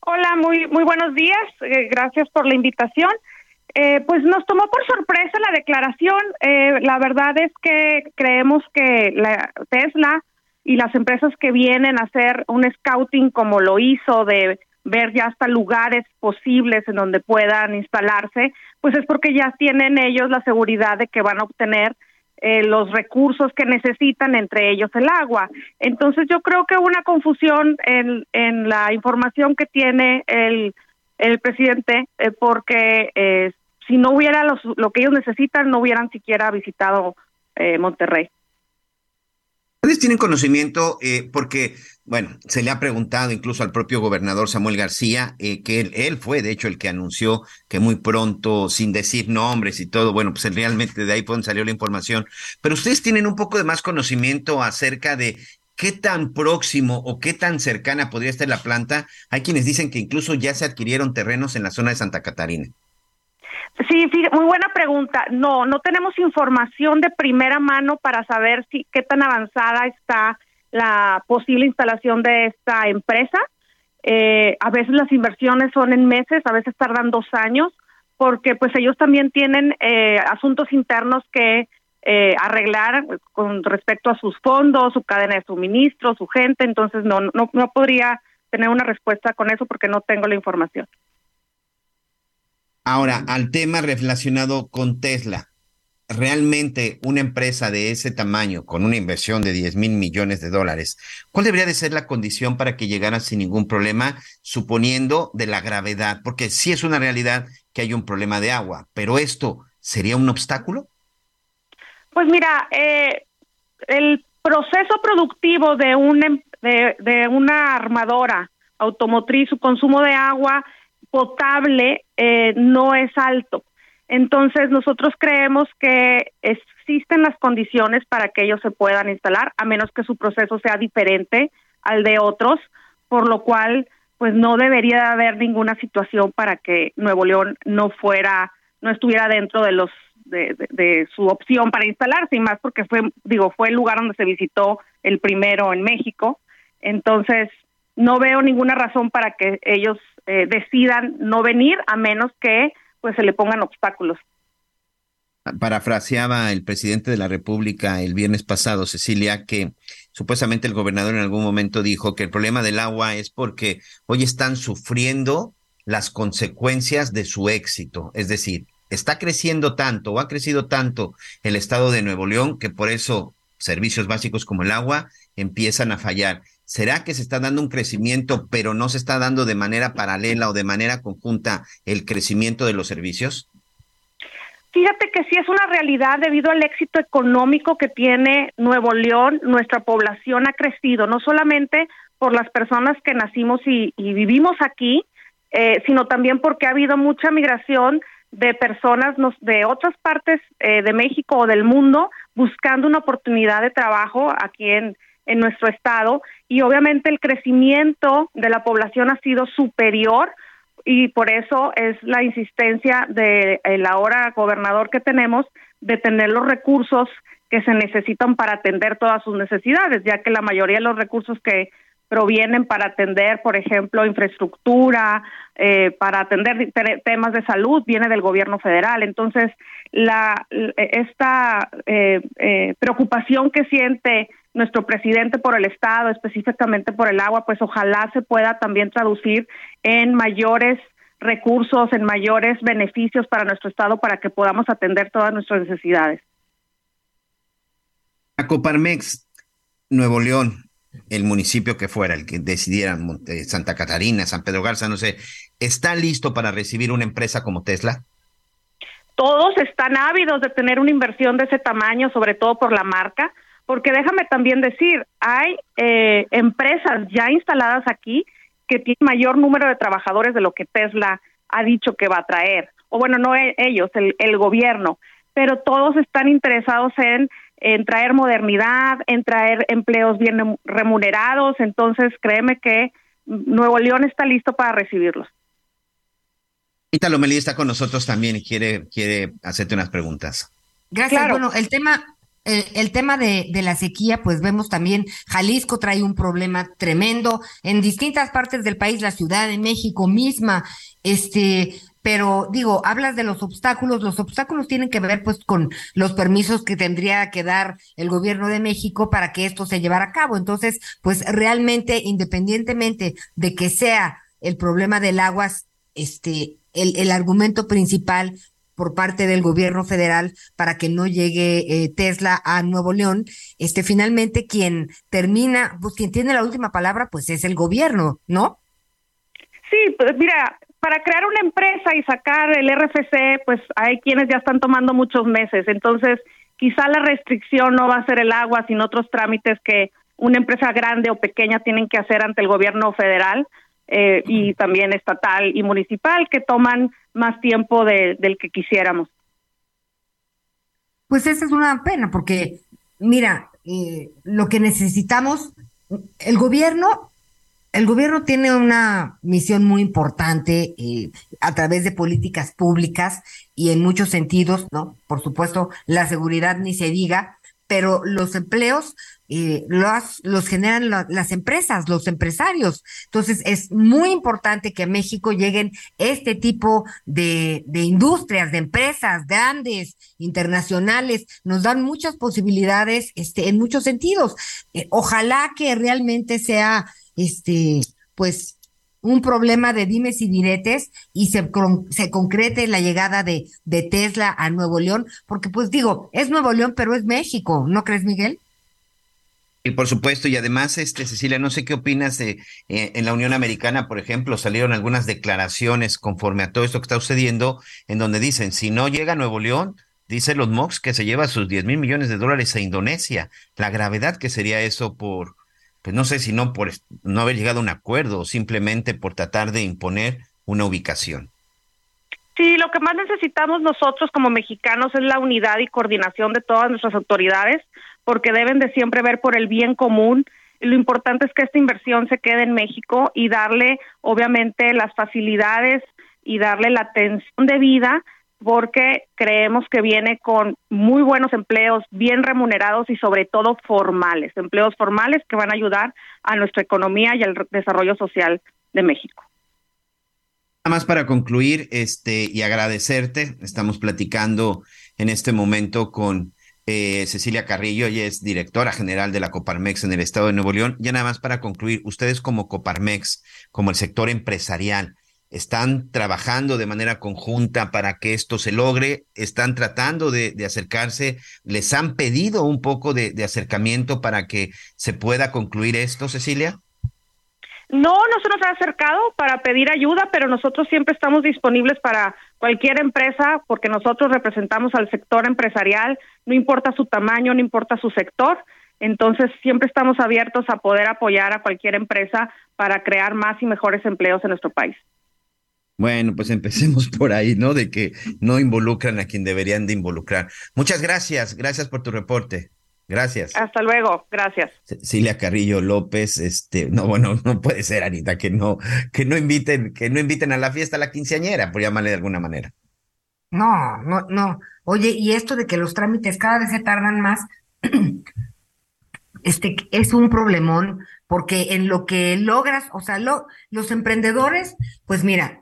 [SPEAKER 9] Hola, muy, muy buenos días. Eh, gracias por la invitación. Eh, pues nos tomó por sorpresa la declaración. Eh, la verdad es que creemos que la Tesla y las empresas que vienen a hacer un scouting como lo hizo de ver ya hasta lugares posibles en donde puedan instalarse, pues es porque ya tienen ellos la seguridad de que van a obtener eh, los recursos que necesitan, entre ellos el agua. Entonces yo creo que una confusión en, en la información que tiene el, el presidente, eh, porque eh, si no hubiera los, lo que ellos necesitan, no hubieran siquiera visitado Monterrey.
[SPEAKER 5] ¿Ustedes tienen conocimiento? porque bueno, se le ha preguntado incluso al propio gobernador Samuel García, eh, que él, fue de hecho el que anunció que muy pronto, sin decir nombres y todo, bueno, pues realmente de ahí salió la información. Pero ustedes tienen un poco de más conocimiento acerca de qué tan próximo o qué tan cercana podría estar la planta. Hay quienes dicen que incluso ya se adquirieron terrenos en la zona de Santa Catarina.
[SPEAKER 9] Sí, muy buena pregunta. No, no tenemos información de primera mano para saber si qué tan avanzada está la posible instalación de esta empresa. Eh, a veces las inversiones son en meses, a veces tardan dos años, porque pues ellos también tienen eh, asuntos internos que eh, arreglar con respecto a sus fondos, su cadena de suministro, su gente, entonces no, no, no podría tener una respuesta con eso porque no tengo la información.
[SPEAKER 5] Ahora, al tema relacionado con Tesla, realmente una empresa de ese tamaño, con una inversión de 10 mil millones de dólares, ¿cuál debería de ser la condición para que llegara sin ningún problema, suponiendo de la gravedad? Porque sí es una realidad que hay un problema de agua, pero esto sería un obstáculo.
[SPEAKER 9] Pues mira, eh, el proceso productivo em, de, de una armadora automotriz, su consumo de agua potable eh, no es alto. Entonces, nosotros creemos que existen las condiciones para que ellos se puedan instalar, a menos que su proceso sea diferente al de otros, por lo cual, pues no debería haber ninguna situación para que Nuevo León no fuera, no estuviera dentro de los de, de, su opción para instalarse, y más porque fue, digo, fue el lugar donde se visitó el primero en México. Entonces, no veo ninguna razón para que ellos eh, decidan no venir, a menos que pues se le pongan obstáculos.
[SPEAKER 5] Parafraseaba el presidente de la República el viernes pasado, Cecilia, que supuestamente el gobernador en algún momento dijo que el problema del agua es porque hoy están sufriendo las consecuencias de su éxito. Es decir, está creciendo tanto o ha crecido tanto el estado de Nuevo León que por eso servicios básicos como el agua empiezan a fallar. ¿Será que se está dando un crecimiento, pero no se está dando de manera paralela o de manera conjunta el crecimiento de los servicios?
[SPEAKER 9] Fíjate que sí es una realidad debido al éxito económico que tiene Nuevo León, nuestra población ha crecido, no solamente por las personas que nacimos y, vivimos aquí, eh, sino también porque ha habido mucha migración de personas de otras partes eh, de México o del mundo buscando una oportunidad de trabajo aquí en, en nuestro estado y obviamente el crecimiento de la población ha sido superior y por eso es la insistencia de el ahora gobernador que tenemos de tener los recursos que se necesitan para atender todas sus necesidades, ya que la mayoría de los recursos que provienen para atender, por ejemplo, infraestructura, eh, para atender temas de salud, viene del gobierno federal. Entonces, la, esta eh, eh, preocupación que siente nuestro presidente por el Estado, específicamente por el agua, pues ojalá se pueda también traducir en mayores recursos, en mayores beneficios para nuestro Estado para que podamos atender todas nuestras necesidades.
[SPEAKER 5] A Coparmex, Nuevo León, el municipio que fuera, el que decidieran, Santa Catarina, San Pedro Garza, no sé, ¿está listo para recibir una empresa como Tesla?
[SPEAKER 9] Todos están ávidos de tener una inversión de ese tamaño, sobre todo por la marca porque déjame también decir, hay eh, empresas ya instaladas aquí que tienen mayor número de trabajadores de lo que Tesla ha dicho que va a traer. O bueno, no e, ellos, el, el gobierno, pero todos están interesados en, en traer modernidad, en traer empleos bien remunerados. Entonces, créeme que Nuevo León está listo para recibirlos.
[SPEAKER 5] Ítalo Melí está con nosotros también y quiere, quiere hacerte unas preguntas.
[SPEAKER 6] Gracias. Bueno, el tema, el, tema de, de, la sequía, pues vemos también, Jalisco trae un problema tremendo, en distintas partes del país, la Ciudad de México misma, este, pero digo, hablas de los obstáculos, los obstáculos tienen que ver pues con los permisos que tendría que dar el gobierno de México para que esto se llevara a cabo. Entonces, pues realmente, independientemente de que sea el problema del agua, este, el, el argumento principal por parte del gobierno federal para que no llegue eh, Tesla a Nuevo León, este finalmente quien termina, pues quien tiene la última palabra, pues es el gobierno, ¿no?
[SPEAKER 9] Sí, pues mira, para crear una empresa y sacar el RFC, pues hay quienes ya están tomando muchos meses, entonces quizá la restricción no va a ser el agua, sino otros trámites que una empresa grande o pequeña tienen que hacer ante el gobierno federal eh, y también estatal y municipal que toman más tiempo de, del que quisiéramos.
[SPEAKER 6] Pues esa es una pena, porque mira, eh, lo que necesitamos, el gobierno, el gobierno tiene una misión muy importante eh, a través de políticas públicas y en muchos sentidos, ¿no? Por supuesto, la seguridad ni se diga, pero los empleos eh, los, los generan las empresas, los empresarios. Entonces, es muy importante que a México lleguen este tipo de, de industrias, de empresas grandes, internacionales. Nos dan muchas posibilidades este, en muchos sentidos. Eh, ojalá que realmente sea, este, pues, un problema de dimes y diretes y se, se concrete la llegada de, de Tesla a Nuevo León, porque pues digo, es Nuevo León, pero es México, ¿no crees, Miguel?
[SPEAKER 5] Y por supuesto, y además, este, Cecilia, no sé qué opinas de eh, en la Unión Americana, por ejemplo, salieron algunas declaraciones conforme a todo esto que está sucediendo, en donde dicen, si no llega a Nuevo León, dice los MOX que se lleva sus 10 mil millones de dólares a Indonesia. La gravedad que sería eso por, pues no sé si no por no haber llegado a un acuerdo o simplemente por tratar de imponer una ubicación.
[SPEAKER 9] Sí, lo que más necesitamos nosotros como mexicanos es la unidad y coordinación de todas nuestras autoridades porque deben de siempre ver por el bien común. Lo importante es que esta inversión se quede en México y darle, obviamente, las facilidades y darle la atención de vida porque creemos que viene con muy buenos empleos, bien remunerados y sobre todo formales, empleos formales que van a ayudar a nuestra economía y al desarrollo social de México.
[SPEAKER 5] Nada más para concluir, este y agradecerte, estamos platicando en este momento con eh, Cecilia Carrillo, ella es directora general de la Coparmex en el estado de Nuevo León. Ya nada más para concluir, ustedes como Coparmex, como el sector empresarial, están trabajando de manera conjunta para que esto se logre, están tratando de, acercarse, les han pedido un poco de, de acercamiento para que se pueda concluir esto, Cecilia.
[SPEAKER 9] No, no se nos ha acercado para pedir ayuda, pero nosotros siempre estamos disponibles para cualquier empresa porque nosotros representamos al sector empresarial, no importa su tamaño, no importa su sector. Entonces, siempre estamos abiertos a poder apoyar a cualquier empresa para crear más y mejores empleos en nuestro país.
[SPEAKER 5] Bueno, pues empecemos por ahí, ¿no? De que no involucran a quien deberían de involucrar. Muchas gracias, gracias por tu reporte. Gracias.
[SPEAKER 9] Hasta luego, gracias.
[SPEAKER 5] Cecilia Carrillo López, este, no, bueno, [LAUGHS] no puede ser, Anita, que no, que no inviten, que no inviten a la fiesta a la quinceañera, por llamarle de alguna manera.
[SPEAKER 6] No, no, no. Oye, y esto de que los trámites cada vez se tardan más, [CLEARS THROAT] este es un problemón, porque en lo que logras, o sea, lo, los emprendedores, pues mira,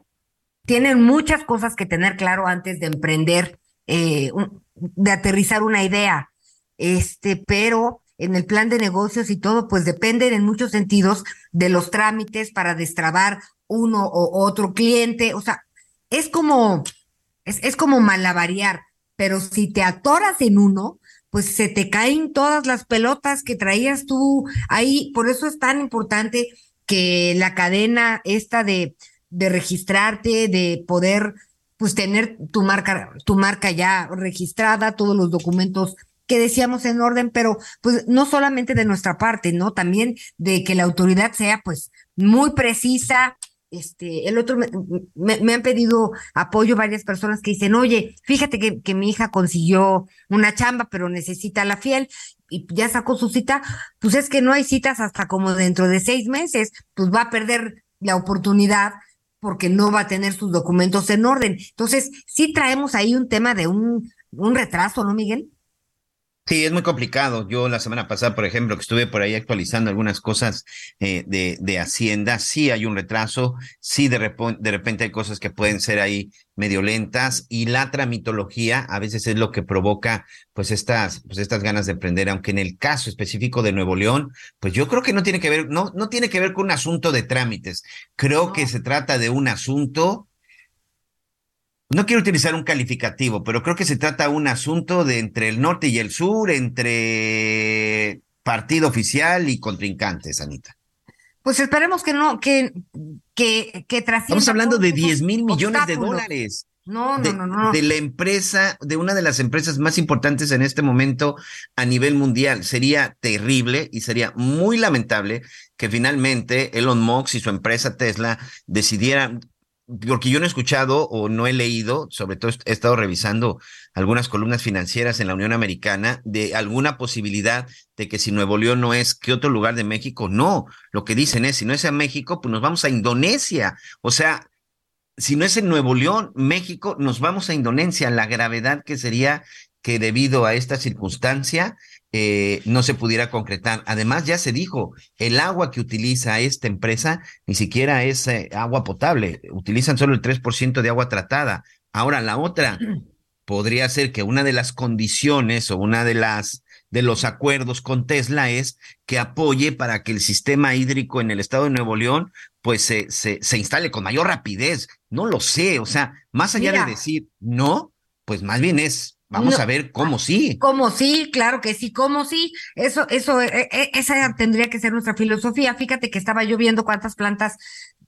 [SPEAKER 6] tienen muchas cosas que tener claro antes de emprender, eh, de aterrizar una idea este, pero en el plan de negocios y todo, pues dependen en muchos sentidos de los trámites para destrabar uno o otro cliente. O sea, es como, es, es como malavariar, pero si te atoras en uno, pues se te caen todas las pelotas que traías tú ahí. Por eso es tan importante que la cadena esta de, de registrarte, de poder pues tener tu marca, tu marca ya registrada, todos los documentos que decíamos en orden, pero pues no solamente de nuestra parte, ¿no? También de que la autoridad sea pues muy precisa. Este, el otro, me, han pedido apoyo varias personas que dicen, oye, fíjate que, que mi hija consiguió una chamba, pero necesita la fiel y ya sacó su cita, pues es que no hay citas hasta como dentro de seis meses, pues va a perder la oportunidad porque no va a tener sus documentos en orden. Entonces, sí traemos ahí un tema de un, un retraso, ¿no, Miguel?
[SPEAKER 5] Sí, es muy complicado. Yo la semana pasada, por ejemplo, que estuve por ahí actualizando algunas cosas eh, de, de, Hacienda, sí hay un retraso, sí de, de repente hay cosas que pueden ser ahí medio lentas y la tramitología a veces es lo que provoca pues estas, pues estas ganas de emprender, aunque en el caso específico de Nuevo León, pues yo creo que no tiene que ver, no, no tiene que ver con un asunto de trámites. Creo que se trata de un asunto no quiero utilizar un calificativo, pero creo que se trata de un asunto de entre el norte y el sur, entre partido oficial y contrincantes, Anita.
[SPEAKER 6] Pues esperemos que no, que, que, que
[SPEAKER 5] Estamos hablando de 10 mil millones de dólares.
[SPEAKER 6] No, no, no, no.
[SPEAKER 5] De la empresa, de una de las empresas más importantes en este momento a nivel mundial. Sería terrible y sería muy lamentable que finalmente Elon Musk y su empresa Tesla decidieran porque yo no he escuchado o no he leído, sobre todo he estado revisando algunas columnas financieras en la Unión Americana, de alguna posibilidad de que si Nuevo León no es, ¿qué otro lugar de México? No, lo que dicen es, si no es a México, pues nos vamos a Indonesia. O sea, si no es en Nuevo León, México, nos vamos a Indonesia. La gravedad que sería que debido a esta circunstancia eh, no se pudiera concretar. Además, ya se dijo, el agua que utiliza esta empresa ni siquiera es eh, agua potable, utilizan solo el 3% de agua tratada. Ahora, la otra [CLEARS THROAT] podría ser que una de las condiciones o una de las de los acuerdos con Tesla es que apoye para que el sistema hídrico en el estado de Nuevo León pues se, se, instale con mayor rapidez. No lo sé, o sea, más allá de decir no, pues más bien es Vamos a ver cómo sí.
[SPEAKER 6] Cómo sí, claro que sí, cómo sí. Eso, eso, e, e, esa tendría que ser nuestra filosofía. Fíjate que estaba yo viendo cuántas plantas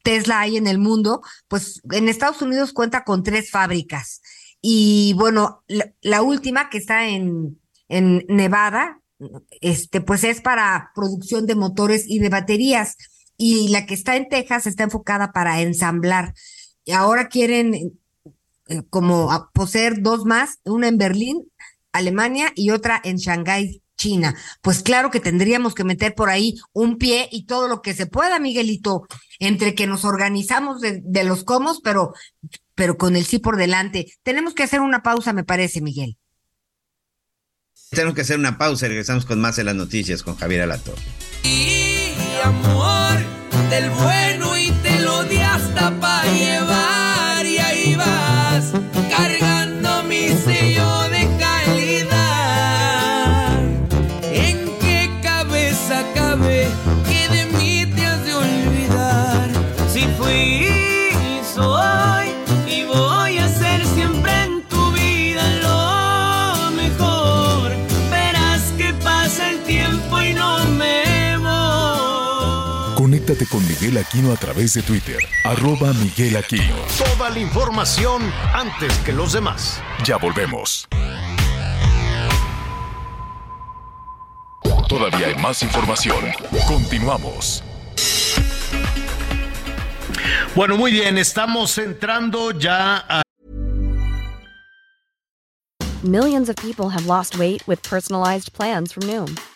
[SPEAKER 6] Tesla hay en el mundo. Pues en Estados Unidos cuenta con tres fábricas. Y bueno, la, última que está en, en Nevada, este, pues es para producción de motores y de baterías. Y la que está en Texas está enfocada para ensamblar. Y ahora quieren eh, como a poseer dos más, una en Berlín, Alemania y otra en Shanghái, China. Pues claro que tendríamos que meter por ahí un pie y todo lo que se pueda, Miguelito, entre que nos organizamos de, los comos, pero, pero con el sí por delante. Tenemos que hacer una pausa, me parece, Miguel.
[SPEAKER 5] Tenemos que hacer una pausa y regresamos con más de las noticias con Javier Alatorre.
[SPEAKER 4] Y amor del bueno y
[SPEAKER 3] Conéctate con Miguel Aquino a través de Twitter arroba Miguel Aquino.
[SPEAKER 2] Toda la información antes que los demás.
[SPEAKER 3] Ya volvemos. Todavía hay más información. Continuamos.
[SPEAKER 2] Bueno, muy bien, estamos entrando ya a...
[SPEAKER 10] Millions of people have lost weight with personalized plans from Noom,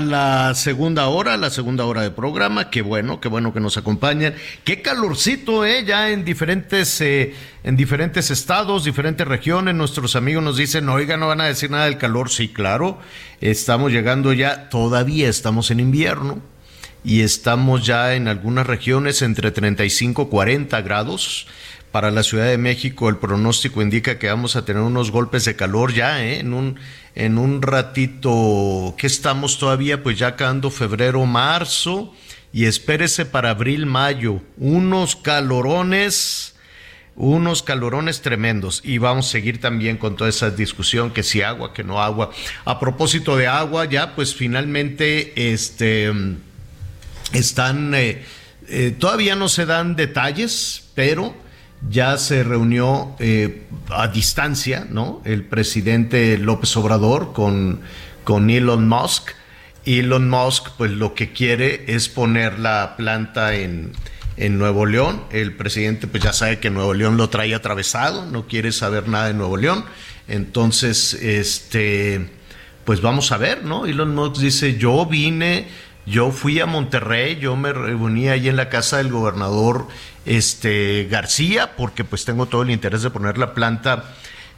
[SPEAKER 2] La segunda hora, la segunda hora de programa. Qué bueno, qué bueno que nos acompañan. Qué calorcito, ¿eh? Ya en diferentes, eh, en diferentes estados, diferentes regiones. Nuestros amigos nos dicen, oiga, no van a decir nada del calor. Sí, claro. Estamos llegando ya, todavía estamos en invierno. Y estamos ya en algunas regiones entre 35 y 40 grados. Para la Ciudad de México el pronóstico indica que vamos a tener unos golpes de calor ya ¿eh? en, un, en un ratito que estamos todavía pues ya acabando febrero, marzo y espérese para abril, mayo, unos calorones unos calorones tremendos y vamos a seguir también con toda esa discusión que si agua, que no agua. A propósito de agua, ya pues finalmente este están eh, eh, todavía no se dan detalles, pero ya se reunió eh, a distancia, ¿no? El presidente López Obrador con, con Elon Musk. Elon Musk, pues lo que quiere es poner la planta en, en Nuevo León. El presidente, pues ya sabe que Nuevo León lo trae atravesado, no quiere saber nada de Nuevo León. Entonces, este, pues vamos a ver, ¿no? Elon Musk dice, yo vine, yo fui a Monterrey, yo me reuní ahí en la casa del gobernador este, García, porque pues tengo todo el interés de poner la planta,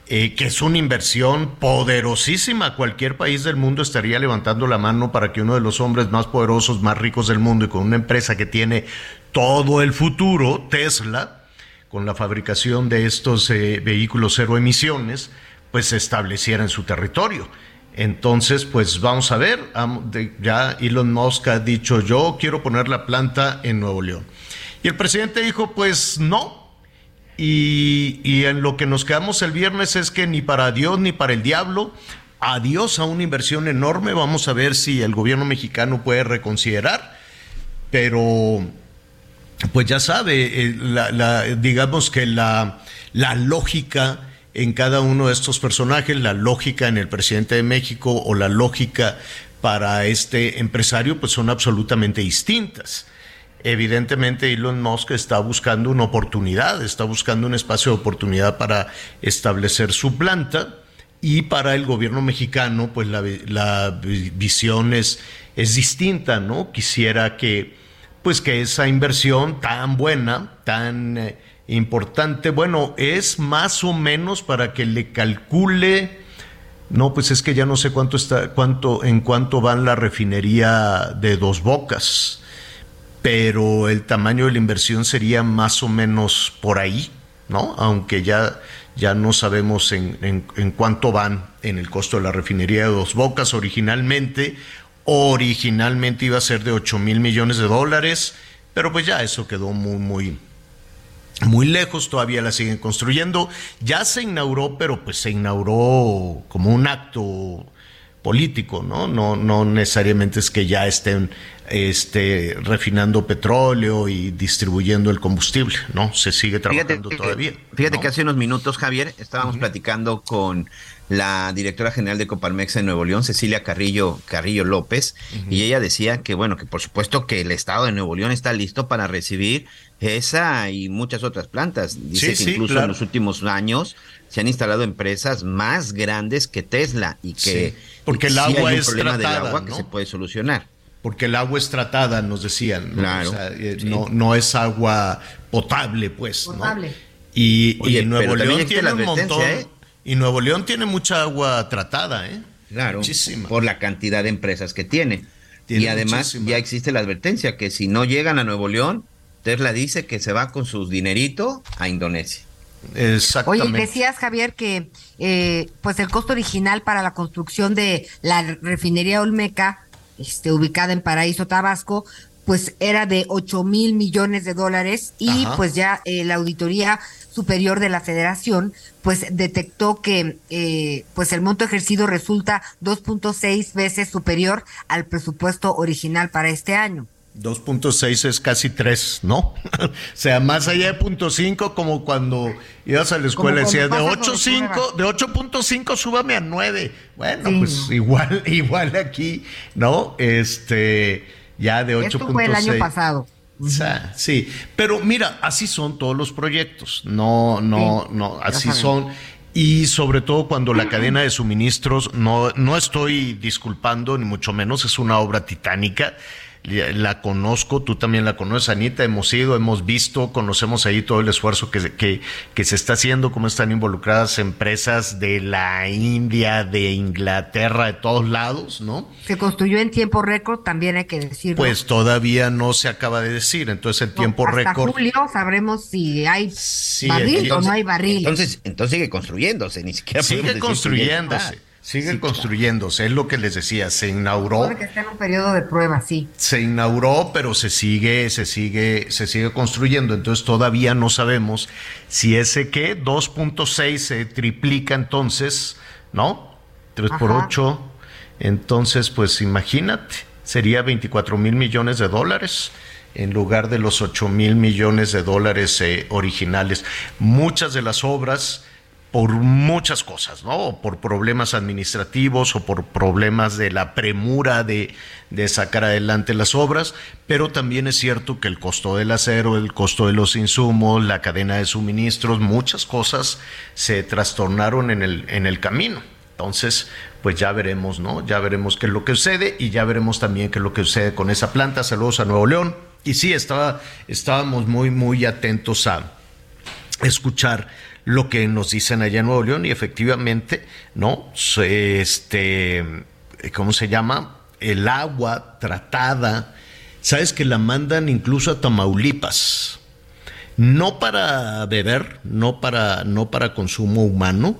[SPEAKER 2] eh, que es una inversión poderosísima. Cualquier país del mundo estaría levantando la mano para que uno de los hombres más poderosos, más ricos del mundo y con una empresa que tiene todo el futuro, Tesla, con la fabricación de estos eh, vehículos cero emisiones, pues se estableciera en su territorio. Entonces, pues vamos a ver, ya Elon Musk ha dicho, yo quiero poner la planta en Nuevo León. Y el presidente dijo, pues no. Y, en lo que nos quedamos el viernes es que ni para Dios ni para el diablo, adiós a una inversión enorme. Vamos a ver si el gobierno mexicano puede reconsiderar. Pero, pues ya sabe, eh, digamos que la, la lógica en cada uno de estos personajes, la lógica en el presidente de México o la lógica para este empresario, pues son absolutamente distintas. Evidentemente Elon Musk está buscando una oportunidad, está buscando un espacio de oportunidad para establecer su planta y para el gobierno mexicano pues la, visión es, es, distinta, ¿no? Quisiera que pues que esa inversión tan buena, tan eh, importante. Bueno, es más o menos para que le calcule. No, pues es que ya no sé cuánto está, cuánto, en cuánto van la refinería de dos bocas, pero el tamaño de la inversión sería más o menos por ahí, ¿no? Aunque ya, ya no sabemos en, en cuánto van en el costo de la refinería de dos bocas. Originalmente, originalmente iba a ser de 8 mil millones de dólares, pero pues ya eso quedó muy, muy, muy lejos, todavía la siguen construyendo. Ya se inauguró, pero pues se inauguró como un acto político, ¿no? No, no necesariamente es que ya estén este, refinando petróleo y distribuyendo el combustible, ¿no? Se sigue trabajando todavía.
[SPEAKER 5] Fíjate que hace unos minutos, Javier, estábamos platicando con la directora general de Coparmex en Nuevo León, Cecilia Carrillo, Carrillo López, y ella decía que, bueno, que por supuesto que el Estado de Nuevo León está listo para recibir esa y muchas otras plantas. Dice que incluso en los últimos años se han instalado empresas más grandes que Tesla y que
[SPEAKER 2] porque el agua es
[SPEAKER 5] problema
[SPEAKER 2] tratada,
[SPEAKER 5] del agua
[SPEAKER 2] ¿no?
[SPEAKER 5] que se puede solucionar.
[SPEAKER 2] Porque el agua es tratada, nos decían. ¿no?
[SPEAKER 5] Claro,
[SPEAKER 2] O sea, eh,
[SPEAKER 5] sí.
[SPEAKER 2] no, no es agua potable, pues. ¿no?
[SPEAKER 6] Potable.
[SPEAKER 2] Y,
[SPEAKER 5] Oye,
[SPEAKER 2] y Nuevo León tiene
[SPEAKER 5] la
[SPEAKER 2] un
[SPEAKER 5] advertencia,
[SPEAKER 2] montón.
[SPEAKER 5] ¿eh?
[SPEAKER 2] Y Nuevo León tiene mucha agua tratada, ¿eh?
[SPEAKER 5] Claro,
[SPEAKER 2] Muchísima.
[SPEAKER 5] por la cantidad de empresas que tiene.
[SPEAKER 2] Tiene
[SPEAKER 5] y además
[SPEAKER 2] muchísima.
[SPEAKER 5] ya existe la advertencia que si no llegan a Nuevo León, Tesla dice que se va con sus dinerito a Indonesia.
[SPEAKER 2] Exactamente.
[SPEAKER 6] Oye, decías, Javier, que eh, pues el costo original para la construcción de la refinería Olmeca, este, ubicada en Paraíso, Tabasco, pues era de 8 mil millones de dólares y
[SPEAKER 11] Ajá.
[SPEAKER 6] pues ya eh, la auditoría superior de la federación pues detectó que eh, pues el monto ejercido resulta 2.6 veces superior al presupuesto original para este año.
[SPEAKER 2] 2.6 es casi 3, ¿no? [LAUGHS] o sea, más allá de 0.5, como cuando ibas a la escuela y decías, de
[SPEAKER 6] cuando pasas
[SPEAKER 2] 8.5, de 8.5 súbame a 9. Bueno, pues igual, [LAUGHS] igual aquí, ¿no? Este, ya de 8.6.
[SPEAKER 6] Esto fue el año pasado.
[SPEAKER 2] O sea, sí, pero mira, así son todos los proyectos, no, no,
[SPEAKER 6] Sí,
[SPEAKER 2] no, así son. Y sobre todo cuando la cadena de suministros, no, no estoy disculpando, ni mucho menos, es una obra titánica. La conozco, tú también la conoces, Anita, hemos ido, hemos visto, conocemos ahí todo el esfuerzo que, se- que, que se está haciendo, cómo están involucradas empresas de la India, de Inglaterra, de todos lados, ¿no?
[SPEAKER 6] Se construyó en tiempo récord, también hay que decirlo.
[SPEAKER 2] Pues todavía no se acaba de decir, entonces el tiempo
[SPEAKER 6] Hasta
[SPEAKER 2] récord.
[SPEAKER 6] julio sabremos si hay barril o no hay barril.
[SPEAKER 5] Entonces, entonces sigue construyéndose, ni siquiera podemos
[SPEAKER 2] Sigue
[SPEAKER 5] decir que ya
[SPEAKER 2] construyéndose, sigue es lo que les decía, se inauguró,
[SPEAKER 6] Supone que está en un periodo de prueba, sí.
[SPEAKER 2] se inauguró, pero se sigue, se sigue, se sigue construyendo, entonces todavía no sabemos si ese que 2.6 se triplica entonces, ¿no? 3 por
[SPEAKER 6] Ajá.
[SPEAKER 2] 8, entonces pues imagínate, sería 24 mil millones de dólares en lugar de los 8 mil millones de dólares eh, originales. Muchas de las obras por muchas cosas, ¿no? Por problemas administrativos o por problemas de la premura de, de sacar adelante las obras, pero también es cierto que el costo del acero, el costo de los insumos, la cadena de suministros, muchas cosas se trastornaron en el, en el camino. Entonces, pues ya veremos, ¿no? Ya veremos qué es lo que sucede y ya veremos también qué es lo que sucede con esa planta. Saludos a Nuevo León. Y sí, estaba, estábamos muy, muy atentos a, escuchar lo que nos dicen allá en Nuevo León y efectivamente, ¿no? Este, ¿cómo se llama? El agua tratada, sabes que la mandan incluso a Tamaulipas, no para beber, no para, no para consumo humano,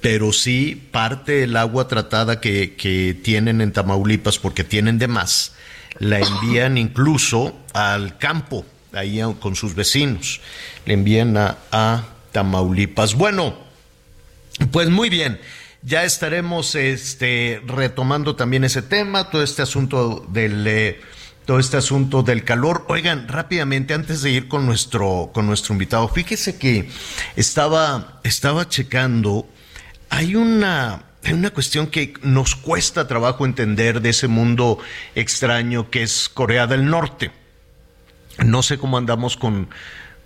[SPEAKER 2] pero sí parte del agua tratada que, que tienen en Tamaulipas, porque tienen de más, la envían incluso al campo, ahí con sus vecinos, le envían a Tamaulipas. Bueno, pues muy bien, ya estaremos este, retomando también ese tema, todo este asunto del... eh, todo este asunto del calor. Oigan, rápidamente, antes de ir con nuestro, con nuestro invitado, fíjese que estaba, estaba checando, hay una, hay una cuestión que nos cuesta trabajo entender de ese mundo extraño que es Corea del Norte. No sé cómo andamos con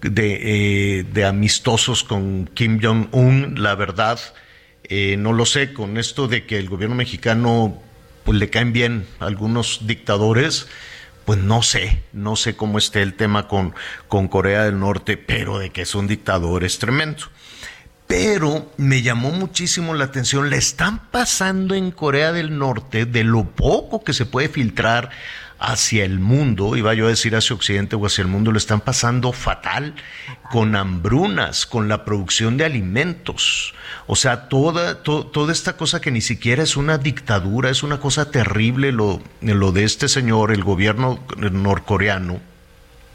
[SPEAKER 2] de, eh, de amistosos con Kim Jong-un, la verdad, eh, no lo sé, con esto de que el gobierno mexicano pues le caen bien algunos dictadores, pues no sé, no sé cómo esté el tema con, con Corea del Norte, pero de que es un dictador es tremendo. Pero me llamó muchísimo la atención, le están pasando en Corea del Norte de lo poco que se puede filtrar hacia el mundo, iba yo a decir hacia Occidente o hacia el mundo, le están pasando fatal con hambrunas, con la producción de alimentos. O sea, toda, toda esta cosa que ni siquiera es una dictadura, es una cosa terrible lo, lo de este señor, el gobierno norcoreano.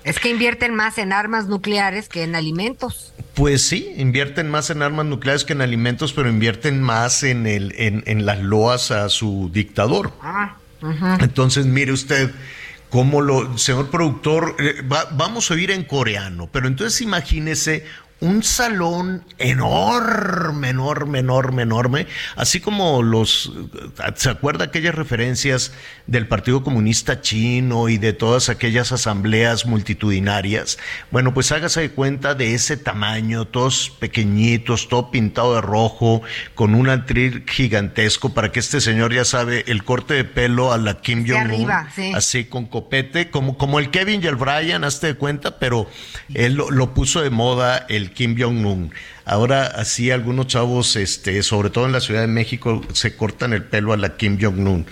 [SPEAKER 6] Es que invierten más en armas nucleares que en alimentos.
[SPEAKER 2] Pues sí, invierten más en armas nucleares que en alimentos, pero invierten más en, el, en, en las loas a su dictador. Ah. Entonces, mire usted cómo lo, señor productor, eh, vamos a oír en coreano, pero entonces imagínese un salón enorme, enorme, enorme, enorme, así como los, ¿se acuerda aquellas referencias del Partido Comunista Chino y de todas aquellas asambleas multitudinarias? Bueno, pues hágase de cuenta de ese tamaño, todos pequeñitos, todo pintado de rojo, con un atril gigantesco para que este señor ya sabe el corte de pelo a la Kim Jong-un, así con copete, como, como el Kevin y el Brian, hazte de cuenta, pero él lo puso de moda el Kim Jong-un. Ahora así algunos chavos, este, sobre todo en la Ciudad de México, se cortan el pelo a la Kim Jong-un.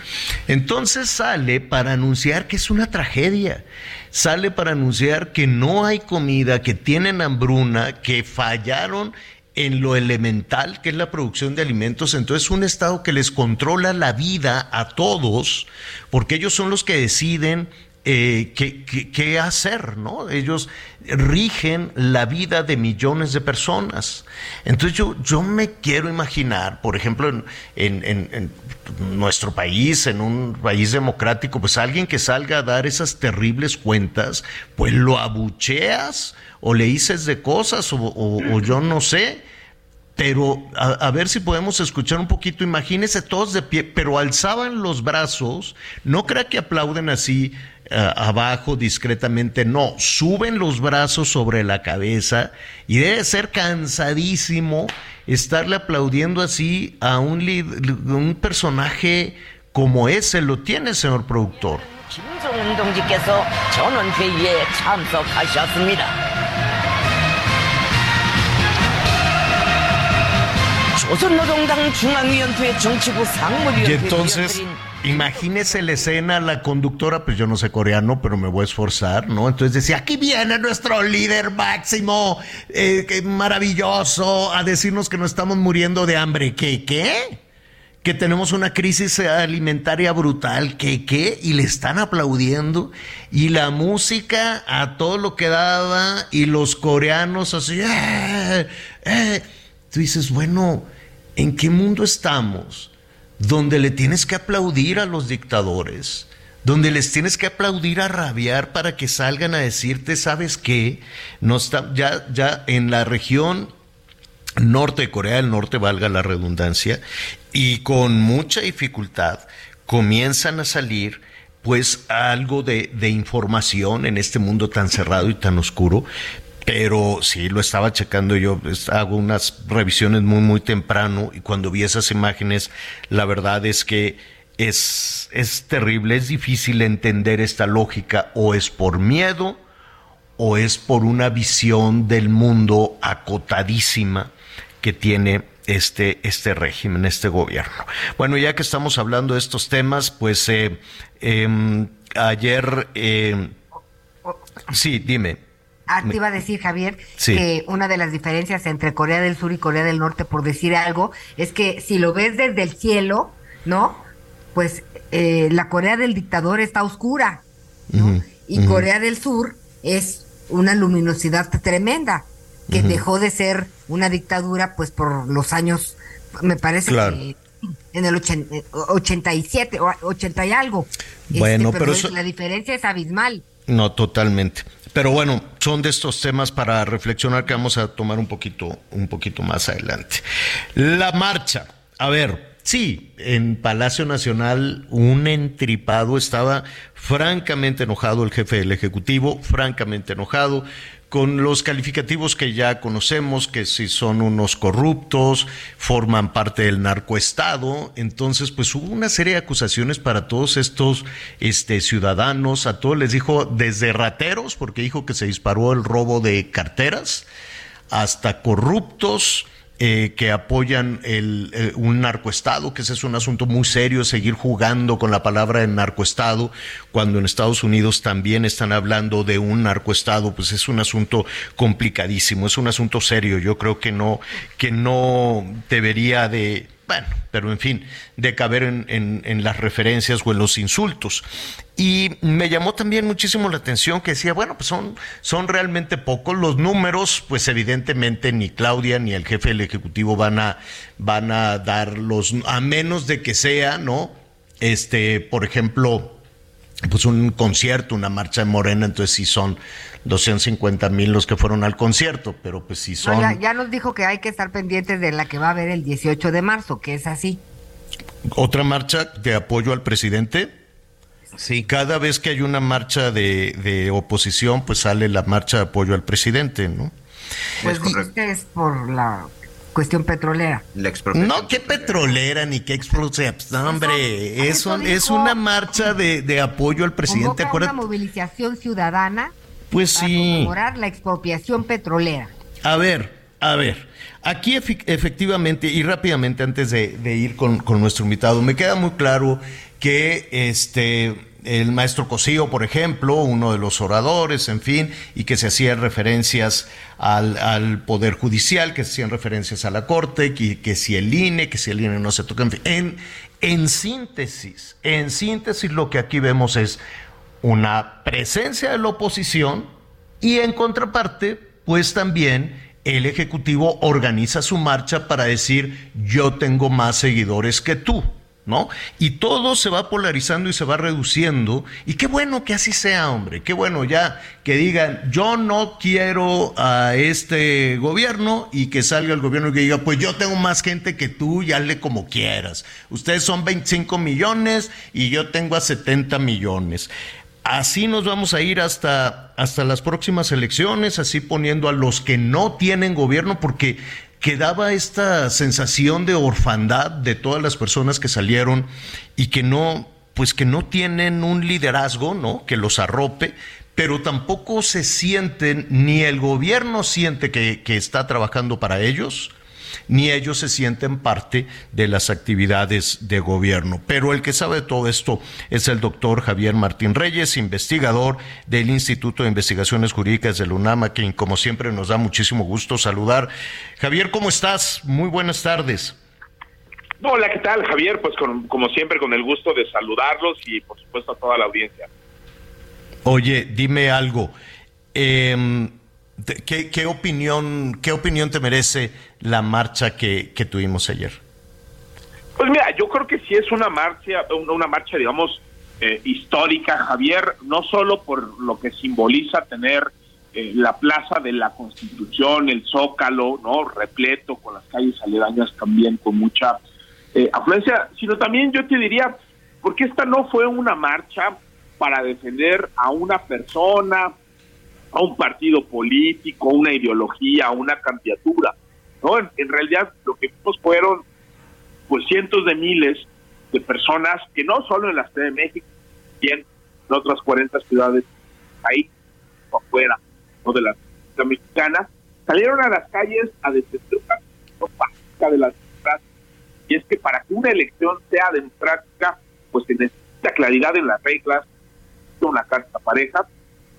[SPEAKER 2] Entonces sale para anunciar que es una tragedia. Sale para anunciar que no hay comida, que tienen hambruna, que fallaron en lo elemental que es la producción de alimentos, entonces un Estado que les controla la vida a todos, porque ellos son los que deciden eh, qué, hacer, ¿no? Ellos rigen la vida de millones de personas. Entonces yo, yo me quiero imaginar, por ejemplo, en, en, nuestro país, en un país democrático, pues alguien que salga a dar esas terribles cuentas, pues lo abucheas o le dices de cosas o, yo no sé. Pero a, ver si podemos escuchar un poquito. Imagínense todos de pie, pero alzaban los brazos. No crea que aplauden así eh, abajo discretamente, no, suben los brazos sobre la cabeza y debe ser cansadísimo estarle aplaudiendo así a un, un personaje como ese, lo tiene, señor productor. Y entonces Imagínese la escena, la conductora, pues yo no sé coreano, pero me voy a esforzar, ¿no? Entonces decía, aquí viene nuestro líder máximo, eh, maravilloso, a decirnos que nos estamos muriendo de hambre. ¿Qué? ¿Qué? Que tenemos una crisis alimentaria brutal. ¿Qué? ¿Qué? Y le están aplaudiendo. Y la música a todo lo que daba, y los coreanos así, ¡eh! ¡eh! Tú dices, bueno, ¿en qué mundo estamos? donde le tienes que aplaudir a los dictadores, donde les tienes que aplaudir a rabiar para que salgan a decirte, ¿sabes qué? No está, ya, ya en la región norte de Corea del Norte, valga la redundancia, y con mucha dificultad comienzan a salir pues algo de, de información en este mundo tan cerrado y tan oscuro, pero sí, lo estaba checando yo, hago unas revisiones muy, muy temprano y cuando vi esas imágenes, la verdad es que es, es terrible, es difícil entender esta lógica, o es por miedo o es por una visión del mundo acotadísima que tiene este, este régimen, este gobierno. Bueno, ya que estamos hablando de estos temas, pues eh, em, ayer... Eh, sí, dime.
[SPEAKER 6] Ah, te iba a decir, Javier, que una de las diferencias entre Corea del Sur y Corea del Norte, por decir algo, es que si lo ves desde el cielo, ¿no? Pues eh, la Corea del dictador está oscura, ¿no? y Corea del Sur es una luminosidad tremenda, que dejó de ser una dictadura, pues por los años, me parece que en el 87, 80 y algo.
[SPEAKER 2] Bueno, este, pero,
[SPEAKER 6] la diferencia es abismal.
[SPEAKER 2] No, totalmente. Pero bueno, son de estos temas para reflexionar que vamos a tomar un poquito, un poquito más adelante. La marcha. A ver, sí, en Palacio Nacional un entripado estaba francamente enojado el jefe del Ejecutivo, francamente enojado con los calificativos que ya conocemos, que si son unos corruptos, forman parte del narcoestado. Entonces, pues hubo una serie de acusaciones para todos estos este, ciudadanos. A todos les dijo desde rateros, porque dijo que se disparó el robo de carteras, hasta corruptos eh, que apoyan el, eh, un narcoestado, que ese es un asunto muy serio, seguir jugando con la palabra de narcoestado, cuando en Estados Unidos también están hablando de un narcoestado, pues es un asunto complicadísimo, es un asunto serio. Yo creo que no, que no debería de bueno, pero en fin, de caber en, en, las referencias o en los insultos. Y me llamó también muchísimo la atención que decía, bueno, pues son, son realmente pocos los números, pues evidentemente ni Claudia ni el jefe del Ejecutivo van a, van a dar los, a menos de que sea, ¿no? Este, por ejemplo, pues un concierto, una marcha de Morena, entonces sí son 250 mil los que fueron al concierto, pero pues sí son...
[SPEAKER 6] ya, nos dijo que hay que estar pendientes de la que va a haber el 18 de marzo, que es así.
[SPEAKER 2] ¿Otra marcha de apoyo al presidente? Sí. Cada vez que hay una marcha de, de oposición, pues sale la marcha de apoyo al presidente, ¿no?
[SPEAKER 6] Pues es por la cuestión petrolera.
[SPEAKER 2] no, qué petrolera ni qué explosiva. No, hombre, es, es una marcha de, de apoyo al presidente.
[SPEAKER 6] Una movilización ciudadana
[SPEAKER 2] pues para sí.
[SPEAKER 6] la expropiación petrolera.
[SPEAKER 2] A ver, a ver. Aquí efectivamente y rápidamente antes de, ir con, con, nuestro invitado, me queda muy claro que este el maestro Cosío, por ejemplo, uno de los oradores, en fin, y que se hacían referencias al, al Poder Judicial, que se hacían referencias a la Corte, que, que si el INE, que si el INE no se toca, en fin. En, en síntesis, en síntesis lo que aquí vemos es una presencia de la oposición y en contraparte, pues también el Ejecutivo organiza su marcha para decir yo tengo más seguidores que tú. ¿No? Y todo se va polarizando y se va reduciendo. Y qué bueno que así sea, hombre. Qué bueno ya que digan, yo no quiero a este gobierno y que salga el gobierno y que diga, pues yo tengo más gente que tú y hazle como quieras. Ustedes son 25 millones y yo tengo a 70 millones. Así nos vamos a ir hasta, hasta las próximas elecciones, así poniendo a los que no tienen gobierno, porque quedaba esta sensación de orfandad de todas las personas que salieron y que no, pues que no tienen un liderazgo, ¿no? Que los arrope, pero tampoco se sienten, ni el gobierno siente que, que está trabajando para ellos, ni ellos se sienten parte de las actividades de gobierno. Pero el que sabe todo esto es el doctor Javier Martín Reyes, investigador del Instituto de Investigaciones Jurídicas de UNAMA, quien como siempre nos da muchísimo gusto saludar. Javier, ¿cómo estás? Muy buenas tardes.
[SPEAKER 11] Hola, ¿qué tal, Javier? Pues como siempre, con el gusto de saludarlos y por supuesto a toda la audiencia.
[SPEAKER 2] Oye, dime algo. Eh, ¿Qué, opinión, ¿Qué opinión te merece la marcha que, tuvimos ayer?
[SPEAKER 11] Pues mira, yo creo que sí es una marcha, una marcha, digamos, eh, histórica, Javier, no solo por lo que simboliza tener eh, la plaza de la Constitución, el Zócalo, no, repleto con las calles aledañas también con mucha eh, afluencia, sino también yo te diría, porque esta no fue una marcha para defender a una persona, a un partido político, una ideología, una candidatura. ¿no? En, realidad lo que vimos fueron pues cientos de miles de personas que no solo en la Ciudad de México, sino en otras 40 ciudades ahí afuera ¿no? de la ciudad mexicana, salieron a las calles a defender una de la democracia. Y es que para que una elección sea democrática, pues se necesita claridad en las reglas, una carta pareja,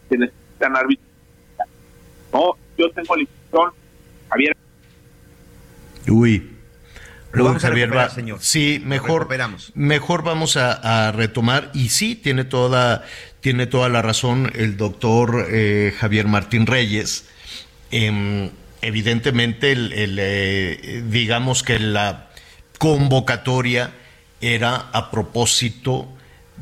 [SPEAKER 11] se necesita no, yo tengo la impresión, Javier.
[SPEAKER 2] Uy. Lo vamos Javier, a señor. Sí, mejor, mejor vamos a, retomar. Y sí, tiene toda, tiene toda la razón el doctor eh, Javier Martín Reyes. Em, evidentemente, el, eh, digamos que la convocatoria era a propósito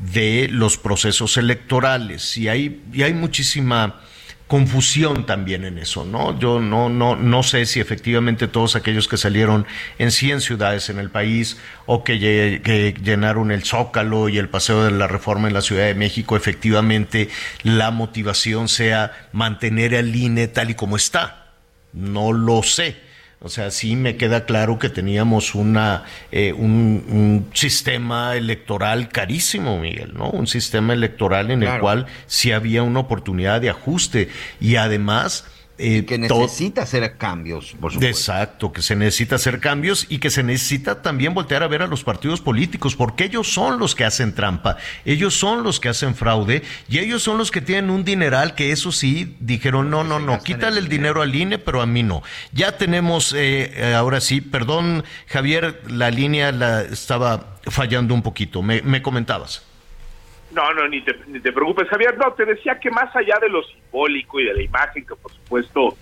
[SPEAKER 2] de los procesos electorales y hay, y hay muchísima confusión también en eso, ¿no? Yo no, no, no sé si efectivamente todos aquellos que salieron en 100 ciudades en el país o que, que, llenaron el Zócalo y el Paseo de la Reforma en la Ciudad de México, efectivamente la motivación sea mantener al INE tal y como está. No lo sé o sea, sí me queda claro que teníamos una, eh, un, sistema electoral carísimo, Miguel, ¿no? Un sistema electoral en el cual sí había una oportunidad de ajuste y además
[SPEAKER 5] eh, que necesita hacer cambios, por supuesto.
[SPEAKER 2] Exacto, que se necesita hacer cambios y que se necesita también voltear a ver a los partidos políticos, porque ellos son los que hacen trampa, ellos son los que hacen fraude y ellos son los que tienen un dineral que eso sí dijeron, no, no, no, quítale el dinero al INE, pero a mí no. Ya tenemos, eh, eh, ahora sí, perdón Javier, la línea la estaba fallando un poquito, me, me comentabas.
[SPEAKER 11] No, no, ni te, ni te preocupes, Javier. No, te decía que más allá de lo simbólico y de la imagen, que por supuesto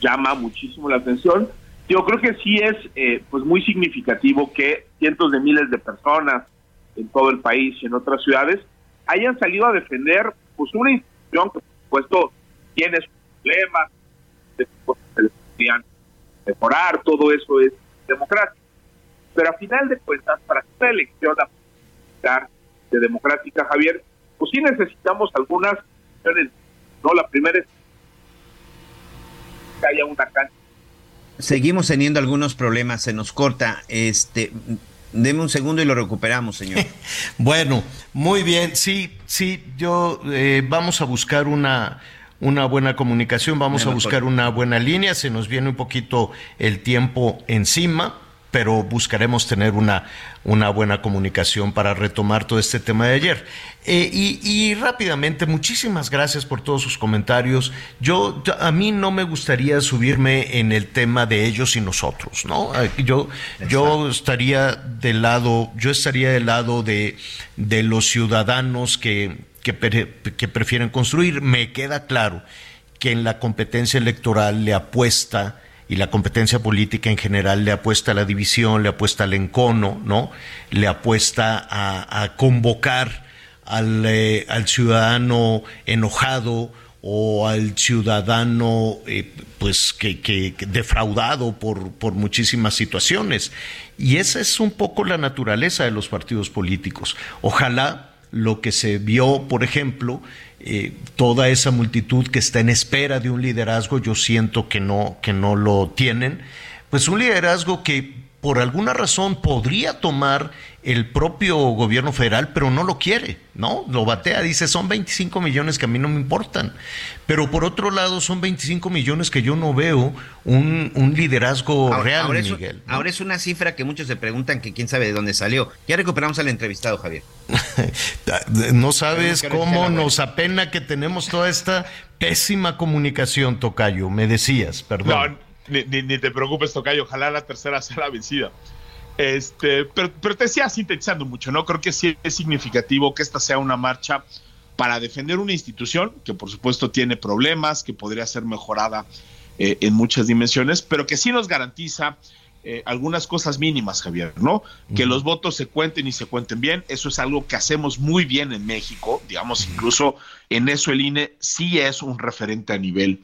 [SPEAKER 11] llama muchísimo la atención, yo creo que sí es eh, pues muy significativo que cientos de miles de personas en todo el país y en otras ciudades hayan salido a defender pues una institución que por supuesto tiene sus problemas, podrían mejorar, todo eso es democrático. Pero a final de cuentas, para que esta elección a democrática, Javier, pues sí necesitamos algunas no la primera es que haya una cancha.
[SPEAKER 5] Seguimos teniendo algunos problemas, se nos corta. Este, deme un segundo y lo recuperamos, señor. [LAUGHS]
[SPEAKER 2] bueno, muy bien. Sí, sí, yo eh, vamos a buscar una una buena comunicación, vamos a buscar una buena línea, se nos viene un poquito el tiempo encima, pero buscaremos tener una, una buena comunicación para retomar todo este tema de ayer. Eh, y, rápidamente, muchísimas gracias por todos sus comentarios. Yo, a mí no me gustaría subirme en el tema de ellos y nosotros, ¿no? Yo, yo estaría del lado, yo estaría del lado de, de los ciudadanos que, que, que prefieren construir. Me queda claro que en la competencia electoral le apuesta y la competencia política en general le apuesta a la división, le apuesta al encono, ¿no? Le apuesta a, convocar al, eh, ciudadano enojado o al ciudadano eh, pues que, defraudado por muchísimas situaciones. Y esa es un poco la naturaleza de los partidos políticos. Ojalá lo que se vio, por ejemplo, eh, toda esa multitud que está en espera de un liderazgo, yo siento que no, que no lo tienen, pues un liderazgo que por alguna razón podría tomar el propio gobierno federal, pero no lo quiere, ¿no? Lo batea, dice, son 25 millones que a mí no me importan. Pero por otro lado, son 25 millones que yo no veo un, liderazgo real, Miguel.
[SPEAKER 5] Ahora es una cifra que muchos se preguntan que quién sabe de dónde salió. Ya recuperamos al entrevistado, Javier. [LAUGHS]
[SPEAKER 2] no sabes cómo nos apena que tenemos toda esta pésima comunicación, Tocayo. Me decías, perdón.
[SPEAKER 11] No, ni, te preocupes, Tocayo. Ojalá la tercera sea la vencida. Este, pero, te decía sintetizando mucho, ¿no? Creo que sí es significativo que esta sea una marcha para defender una institución que por supuesto tiene problemas, que podría ser mejorada eh, en muchas dimensiones, pero que sí nos garantiza eh, algunas cosas mínimas, Javier, ¿no? Que los votos se cuenten y se cuenten bien, eso es algo que hacemos muy bien en México, digamos, incluso en eso el INE sí es un referente a nivel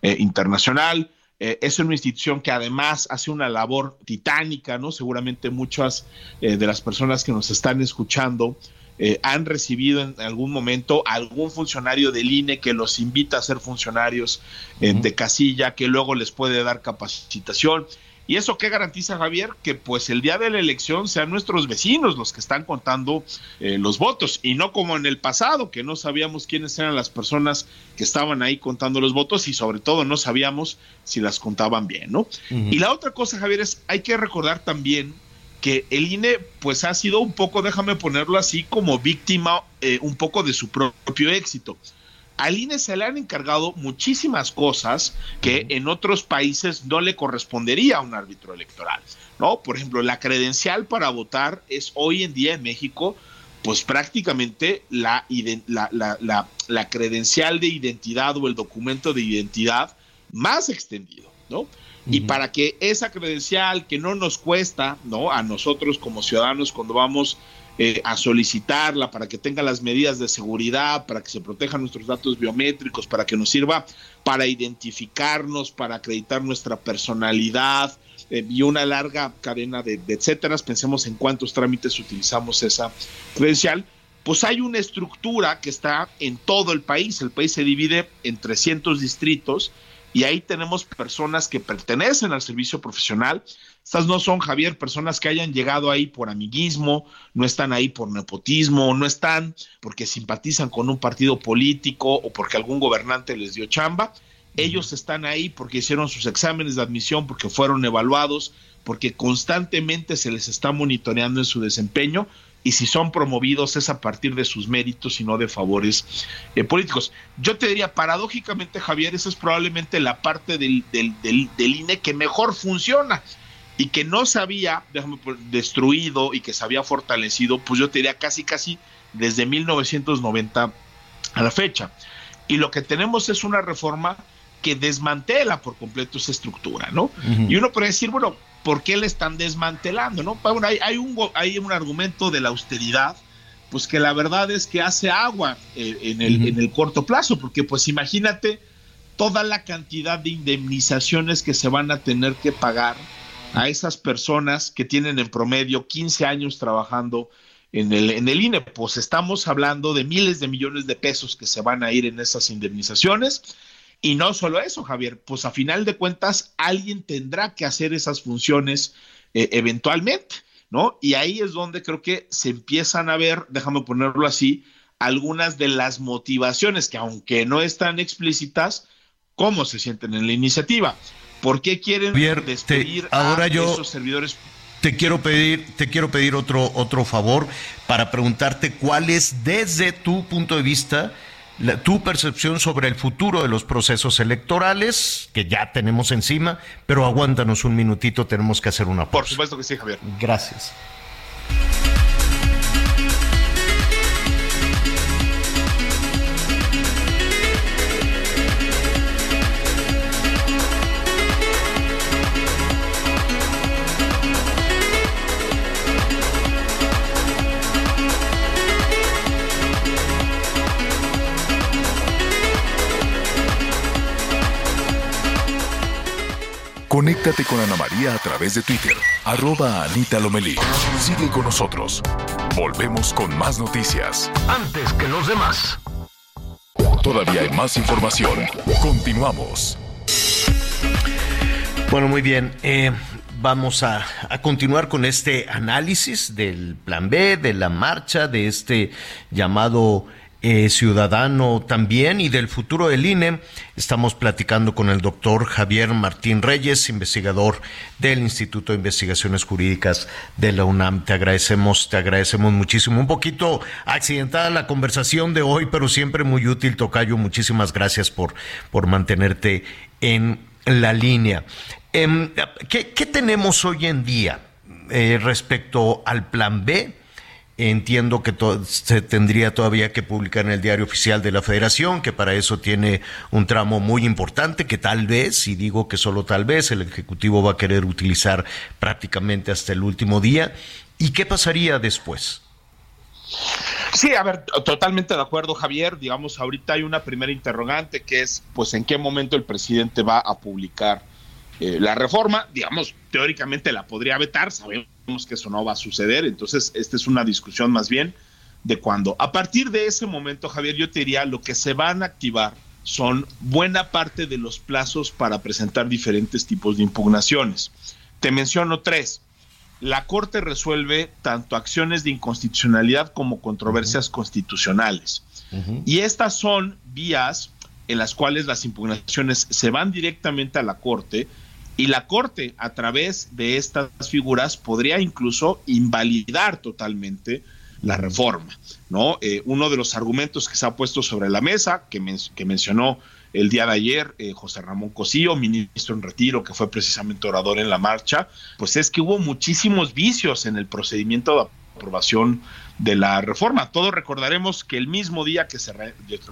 [SPEAKER 11] eh, internacional. Eh, es una institución que además hace una labor titánica, ¿no? Seguramente muchas eh, de las personas que nos están escuchando eh, han recibido en algún momento algún funcionario del INE que los invita a ser funcionarios de casilla, que luego les puede dar capacitación. ¿Y eso qué garantiza Javier? Que pues el día de la elección sean nuestros vecinos los que están contando eh, los votos y no como en el pasado, que no sabíamos quiénes eran las personas que estaban ahí contando los votos y sobre todo no sabíamos si las contaban bien, ¿no? Y la otra cosa, Javier, es hay que recordar también que el INE pues ha sido un poco, déjame ponerlo así, como víctima eh, un poco de su propio éxito al INE se le han encargado muchísimas cosas que en otros países no le correspondería a un árbitro electoral, ¿no? Por ejemplo, la credencial para votar es hoy en día en México, pues prácticamente la, la, credencial de identidad o el documento de identidad más extendido. ¿no? Y para que esa credencial que no nos cuesta, ¿no? A nosotros como ciudadanos cuando vamos eh, a solicitarla, para que tenga las medidas de seguridad, para que se protejan nuestros datos biométricos, para que nos sirva para identificarnos, para acreditar nuestra personalidad, eh, y una larga cadena de, de etcétera. Pensemos en cuántos trámites utilizamos esa credencial pues hay una estructura que está en todo el país. El país se divide en 300 distritos y ahí tenemos personas que pertenecen al servicio profesional. Estas no son, Javier, personas que hayan llegado ahí por amiguismo, no están ahí por nepotismo, no están porque simpatizan con un partido político o porque algún gobernante les dio chamba. Ellos están ahí porque hicieron sus exámenes de admisión, porque fueron evaluados, porque constantemente se les está monitoreando en su desempeño y si son promovidos es a partir de sus méritos y no de favores eh, políticos. Yo te diría, paradójicamente, Javier, esa es probablemente la parte del, del, del, INE que mejor funciona y que no se había destruido y que se había fortalecido, pues yo te diría casi, casi desde 1990 a la fecha. Y lo que tenemos es una reforma que desmantela por completo esa estructura, ¿no? Y uno puede decir, bueno, ¿por qué le están desmantelando? ¿no? Bueno, hay, hay, un, hay un argumento de la austeridad, pues que la verdad es que hace agua eh, en, el, en el corto plazo, porque pues imagínate toda la cantidad de indemnizaciones que se van a tener que pagar a esas personas que tienen en promedio 15 años trabajando en el, en el INE. Pues estamos hablando de miles de millones de pesos que se van a ir en esas indemnizaciones y no solo eso, Javier, pues a final de cuentas alguien tendrá que hacer esas funciones eh, eventualmente, ¿no? Y ahí es donde creo que se empiezan a ver, déjame ponerlo así, algunas de las motivaciones que aunque no están explícitas, cómo se sienten en la iniciativa. ¿Por qué quieren despedir
[SPEAKER 2] ahora
[SPEAKER 11] a
[SPEAKER 2] yo...
[SPEAKER 11] esos servidores
[SPEAKER 2] te quiero pedir, te quiero pedir otro, otro favor para preguntarte cuál es desde tu punto de vista tu percepción sobre el futuro de los procesos electorales, que ya tenemos encima, pero aguántanos un minutito, tenemos que hacer una pausa.
[SPEAKER 11] Por supuesto que sí, Javier.
[SPEAKER 2] Gracias.
[SPEAKER 3] Conéctate con Ana María a través de Twitter, arroba Anita Lomelí. Sigue con nosotros. Volvemos con más noticias.
[SPEAKER 2] Antes que los demás.
[SPEAKER 3] Todavía hay más información. Continuamos.
[SPEAKER 2] Bueno, muy bien. Eh, vamos a, a, continuar con este análisis del plan B, de la marcha, de este llamado eh, ciudadano también y del futuro del INE. Estamos platicando con el doctor Javier Martín Reyes, investigador del Instituto de Investigaciones Jurídicas de la UNAM. Te agradecemos, te agradecemos muchísimo. Un poquito accidentada la conversación de hoy, pero siempre muy útil, Tocayo. Muchísimas gracias por, por mantenerte en la línea. Eh, ¿qué, ¿qué, tenemos hoy en día eh, respecto al plan B? Entiendo que se tendría todavía que publicar en el diario oficial de la Federación, que para eso tiene un tramo muy importante, que tal vez, y digo que solo tal vez, el Ejecutivo va a querer utilizar prácticamente hasta el último día. ¿Y qué pasaría después?
[SPEAKER 11] Sí, a ver, totalmente de acuerdo, Javier. Digamos, ahorita hay una primera interrogante que es, pues, en qué momento el presidente va a publicar eh, la reforma. Digamos, teóricamente la podría vetar, sabemos que eso no va a suceder, entonces esta es una discusión más bien de cuando. A partir de ese momento, Javier, yo te diría, lo que se van a activar son buena parte de los plazos para presentar diferentes tipos de impugnaciones. Te menciono tres. La Corte resuelve tanto acciones de inconstitucionalidad como controversias constitucionales. Y estas son vías en las cuales las impugnaciones se van directamente a la Corte y la Corte, a través de estas figuras, podría incluso invalidar totalmente la reforma. ¿no? Eh, uno de los argumentos que se ha puesto sobre la mesa, que, que mencionó el día de ayer eh, José Ramón Cosío, ministro en retiro, que fue precisamente orador en la marcha, pues es que hubo muchísimos vicios en el procedimiento de aprobación de la reforma. Todos recordaremos que el mismo día que se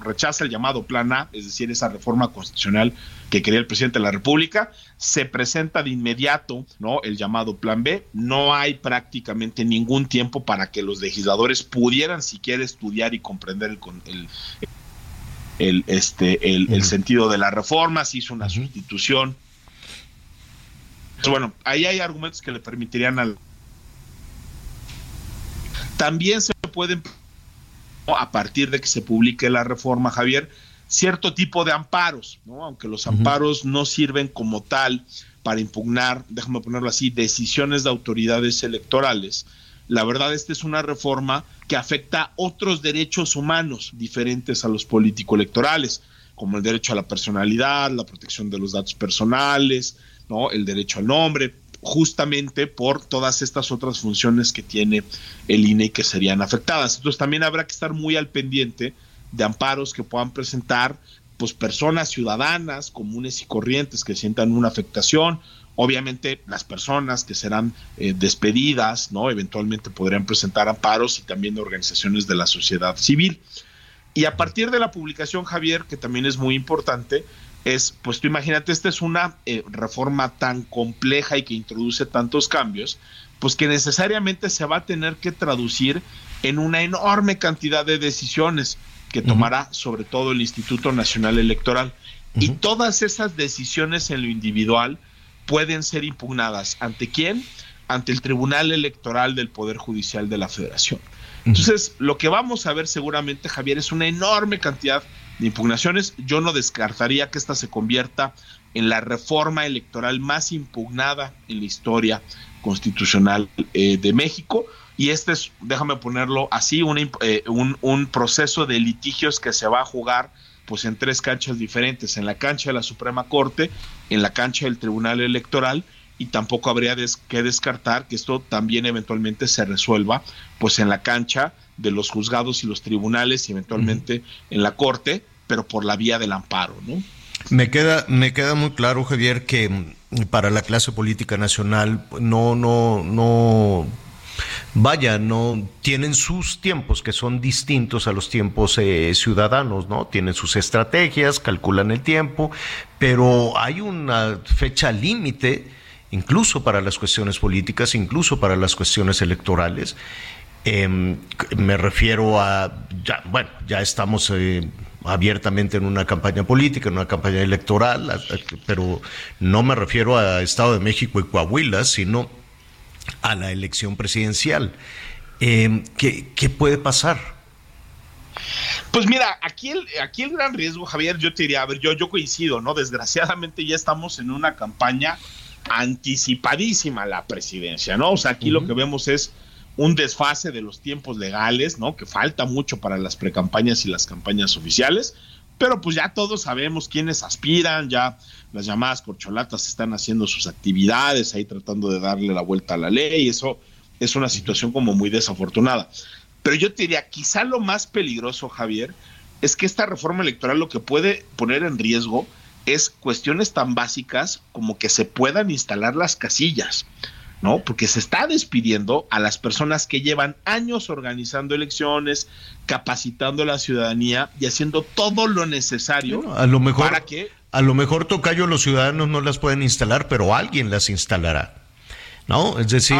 [SPEAKER 11] rechaza el llamado Plan A, es decir, esa reforma constitucional que quería el presidente de la República, se presenta de inmediato, ¿no? El llamado Plan B. No hay prácticamente ningún tiempo para que los legisladores pudieran siquiera estudiar y comprender el, el, el este, el, sentido de la reforma, se hizo una sustitución. bueno, ahí hay argumentos que le permitirían al también se pueden, a partir de que se publique la reforma, Javier, cierto tipo de amparos, ¿no? aunque los amparos no sirven como tal para impugnar, déjame ponerlo así, decisiones de autoridades electorales. La verdad, esta es una reforma que afecta otros derechos humanos diferentes a los político-electorales, como el derecho a la personalidad, la protección de los datos personales, ¿no? el derecho al nombre, justamente por todas estas otras funciones que tiene el INE y que serían afectadas. Entonces también habrá que estar muy al pendiente de amparos que puedan presentar pues personas ciudadanas comunes y corrientes que sientan una afectación, obviamente las personas que serán eh, despedidas, ¿no? Eventualmente podrían presentar amparos y también organizaciones de la sociedad civil. Y a partir de la publicación, Javier, que también es muy importante, es, pues tú imagínate, esta es una eh, reforma tan compleja y que introduce tantos cambios, pues que necesariamente se va a tener que traducir en una enorme cantidad de decisiones que tomará sobre todo el Instituto Nacional Electoral. Y todas esas decisiones en lo individual pueden ser impugnadas. ¿Ante quién? Ante el Tribunal Electoral del Poder Judicial de la Federación. Entonces, lo que vamos a ver seguramente, Javier, es una enorme cantidad de impugnaciones. Yo no descartaría que esta se convierta en la reforma electoral más impugnada en la historia constitucional eh, de México. Y este es, déjame ponerlo así, eh, un, un, proceso de litigios que se va a jugar pues en tres canchas diferentes, en la cancha de la Suprema Corte, en la cancha del Tribunal Electoral y tampoco habría que descartar que esto también eventualmente se resuelva pues en la cancha de los juzgados y los tribunales y eventualmente en la corte, pero por la vía del amparo, ¿no?
[SPEAKER 2] Me queda, me queda muy claro, Javier, que mm, para la clase política nacional no, no, no, vaya, no tienen sus tiempos que son distintos a los tiempos eh, ciudadanos, ¿no? Tienen sus estrategias, calculan el tiempo, pero hay una fecha límite, incluso para las cuestiones políticas, incluso para las cuestiones electorales. Em, me refiero a, ya, bueno, ya estamos eh, abiertamente en una campaña política, en una campaña electoral, pero no me refiero a Estado de México y Coahuila, sino a la elección presidencial. Em, ¿qué, puede pasar?
[SPEAKER 11] Pues mira, aquí el, aquí el gran riesgo, Javier, yo te diría, a ver, yo, yo coincido, ¿no? Desgraciadamente ya estamos en una campaña anticipadísima a la presidencia, ¿no? O sea, aquí lo que vemos es un desfase de los tiempos legales, ¿no? Que falta mucho para las precampañas y las campañas oficiales, pero pues ya todos sabemos quiénes aspiran, ya las llamadas corcholatas están haciendo sus actividades, ahí tratando de darle la vuelta a la ley, eso es una situación como muy desafortunada. Pero yo te diría, quizá lo más peligroso, Javier, es que esta reforma electoral lo que puede poner en riesgo es cuestiones tan básicas como que se puedan instalar las casillas. ¿No? Porque se está despidiendo a las personas que llevan años organizando elecciones, capacitando a la ciudadanía y haciendo todo lo necesario
[SPEAKER 2] a lo mejor, para que... A lo mejor, Tocayo, los ciudadanos no las pueden instalar, pero alguien las instalará. ¿No? Es decir,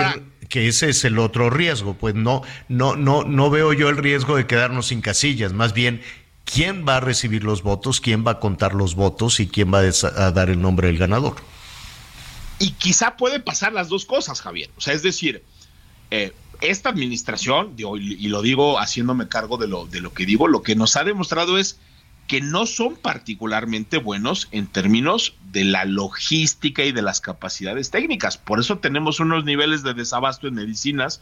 [SPEAKER 2] que ese es el otro riesgo. Pues no, no, no, no veo yo el riesgo de quedarnos sin casillas. Más bien, ¿quién va a recibir los votos? ¿Quién va a contar los votos? ¿Y quién va a dar el nombre del ganador?
[SPEAKER 11] Y quizá puede pasar las dos cosas, Javier. O sea, es decir, eh, esta administración, y lo digo haciéndome cargo de lo, de lo que digo, lo que nos ha demostrado es que no son particularmente buenos en términos de la logística y de las capacidades técnicas. Por eso tenemos unos niveles de desabasto en medicinas,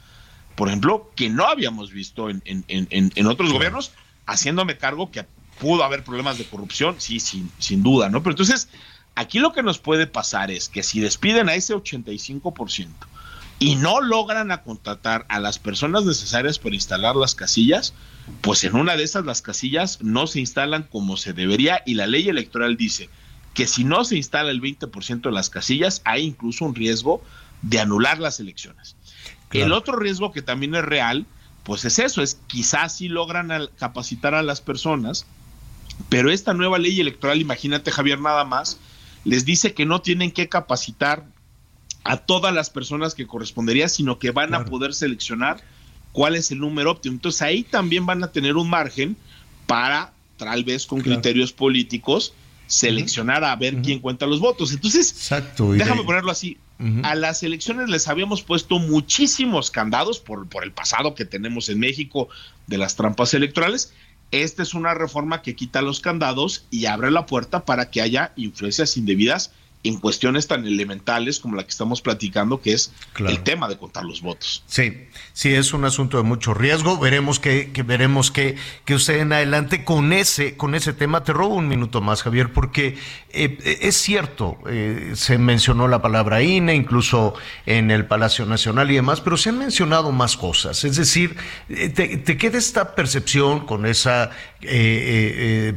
[SPEAKER 11] por ejemplo, que no habíamos visto en, en, en, en otros gobiernos, haciéndome cargo que pudo haber problemas de corrupción, sí, sin, sin duda, ¿no? Pero entonces, Aquí lo que nos puede pasar es que si despiden a ese 85% y no logran a contratar a las personas necesarias para instalar las casillas, pues en una de esas las casillas no se instalan como se debería y la ley electoral dice que si no se instala el 20% de las casillas hay incluso un riesgo de anular las elecciones. El otro riesgo que también es real, pues es eso, es quizás si logran capacitar a las personas, pero esta nueva ley electoral, imagínate Javier nada más, les dice que no tienen que capacitar a todas las personas que correspondería, sino que van a poder seleccionar cuál es el número óptimo. Entonces ahí también van a tener un margen para, tal vez con criterios políticos, seleccionar a ver quién cuenta los votos. Entonces,
[SPEAKER 2] Exacto,
[SPEAKER 11] déjame ponerlo así. A las elecciones les habíamos puesto muchísimos candados por, por el pasado que tenemos en México de las trampas electorales. Esta es una reforma que quita los candados y abre la puerta para que haya influencias indebidas en cuestiones tan elementales como la que estamos platicando, que es el tema de contar los votos.
[SPEAKER 2] Sí, sí, es un asunto de mucho riesgo. Veremos que, que veremos que, que usted en adelante con ese, con ese tema. Te robo un minuto más, Javier, porque eh, es cierto, eh, se mencionó la palabra INE, incluso en el Palacio Nacional y demás, pero se han mencionado más cosas. Es decir, eh, te, te queda esta percepción con esa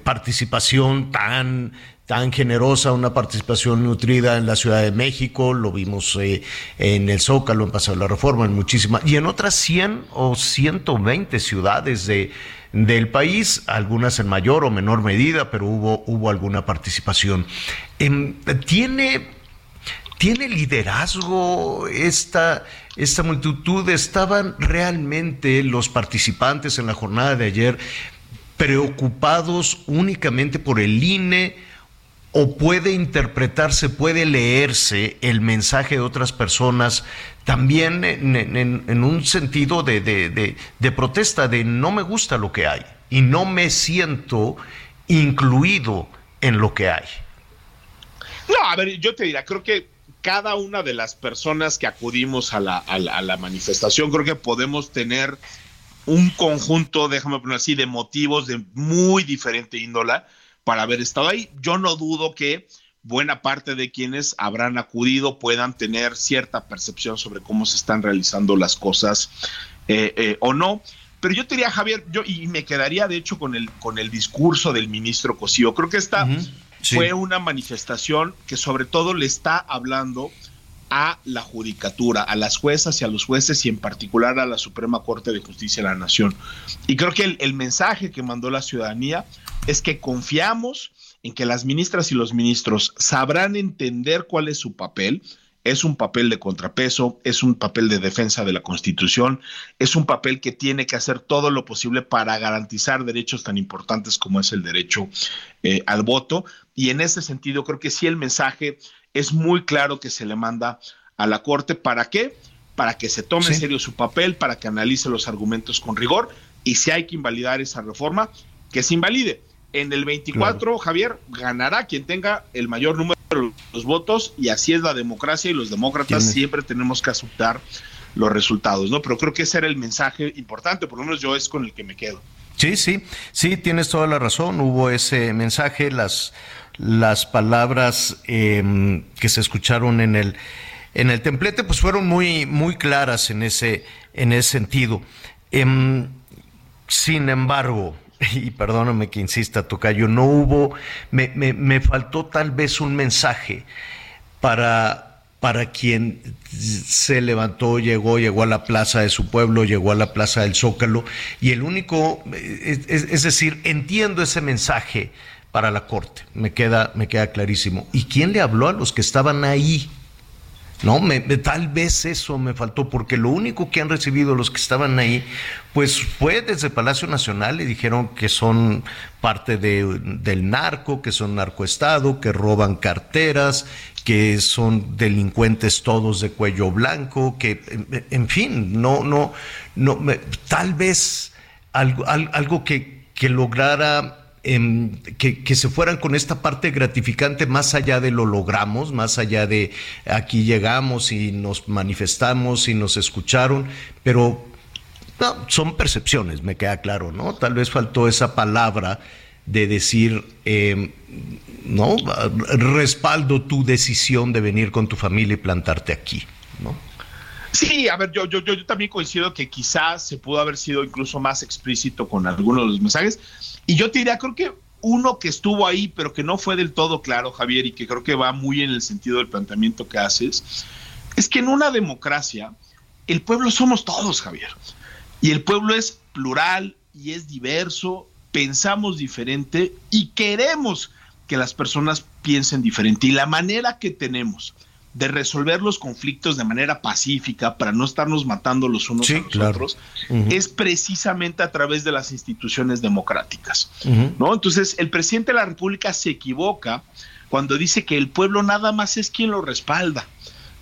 [SPEAKER 2] participación tan tan generosa, una participación nutrida en la Ciudad de México, lo vimos eh, en el Zócalo, en Paseo de la Reforma, en muchísimas, y en otras 100 o 120 ciudades de, del país, algunas en mayor o menor medida, pero hubo, hubo alguna participación. Em, ¿Tiene, ¿Tiene liderazgo esta, esta multitud? ¿Estaban realmente los participantes en la jornada de ayer preocupados únicamente por el INE? O puede interpretarse, puede leerse el mensaje de otras personas también en, un sentido de, de, protesta, de no me gusta lo que hay y no me siento incluido en lo que hay.
[SPEAKER 11] No, a ver, yo te diría, creo que cada una de las personas que acudimos a la, a la manifestación, creo que podemos tener un conjunto, déjame poner así, de motivos de muy diferente índola para haber estado ahí. Yo no dudo que buena parte de quienes habrán acudido puedan tener cierta percepción sobre cómo se están realizando las cosas eh, eh, o no. Pero yo te diría, Javier, yo y me quedaría de hecho con el, con el discurso del ministro Cosío. Creo que esta fue una manifestación que sobre todo le está hablando a la judicatura, a las juezas y a los jueces y en particular a la Suprema Corte de Justicia de la Nación. Y creo que el mensaje que mandó la ciudadanía es que confiamos en que las ministras y los ministros sabrán entender cuál es su papel. Es un papel de contrapeso, es un papel de defensa de la Constitución, es un papel que tiene que hacer todo lo posible para garantizar derechos tan importantes como es el derecho eh, al voto. Y en ese sentido, creo que sí el mensaje es muy claro que se le manda a la Corte. ¿Para qué? Para que se tome en serio su papel, para que analice los argumentos con rigor y si hay que invalidar esa reforma, que se invalide en el 24, Javier, ganará quien tenga el mayor número de los votos y así es la democracia y los demócratas siempre tenemos que aceptar los resultados, ¿no? Pero creo que ese era el mensaje importante, por lo menos yo es con el que me quedo.
[SPEAKER 2] Sí, sí, sí, tienes toda la razón. Hubo ese mensaje, las, las palabras em, que se escucharon en el, en el templete, pues fueron muy, muy claras en ese, en ese sentido. Em, sin embargo, [LAUGHS] y perdóname que insista, Tocayo, no hubo, me, me, me faltó tal vez un mensaje para, para quien se levantó, llegó, llegó a la plaza de su pueblo, llegó a la plaza del Zócalo, y el único, es, es decir, entiendo ese mensaje para la corte, me queda, me queda clarísimo. ¿Y quién le habló a los que estaban ahí? No, me, tal vez eso me faltó, porque lo único que han recibido los que estaban ahí, pues fue desde Palacio Nacional y dijeron que son parte de, del narco, que son narcoestado, que roban carteras, que son delincuentes todos de cuello blanco, que, en, fin, no, no, no, tal vez algo, algo que, que lograra que, se fueran con esta parte gratificante más allá de lo logramos, más allá de aquí llegamos y nos manifestamos y nos escucharon, pero son percepciones, me queda claro, ¿no? Tal vez faltó esa palabra de decir, em, ¿no? Respaldo tu decisión de venir con tu familia y plantarte aquí, ¿no?
[SPEAKER 11] Sí, a ver, yo, yo, yo, también coincido que quizás se pudo haber sido incluso más explícito con algunos de los mensajes. Y yo te diría, creo que uno que estuvo ahí, pero que no fue del todo claro, Javier, y que creo que va muy en el sentido del planteamiento que haces, es que en una democracia el pueblo somos todos, Javier. Y el pueblo es plural y es diverso, pensamos diferente y queremos que las personas piensen diferente. Y la manera que tenemos de resolver los conflictos de manera pacífica para no estarnos matando los unos a los otros es precisamente a través de las instituciones democráticas. ¿no? Entonces, el presidente de la República se equivoca cuando dice que el pueblo nada más es quien lo respalda.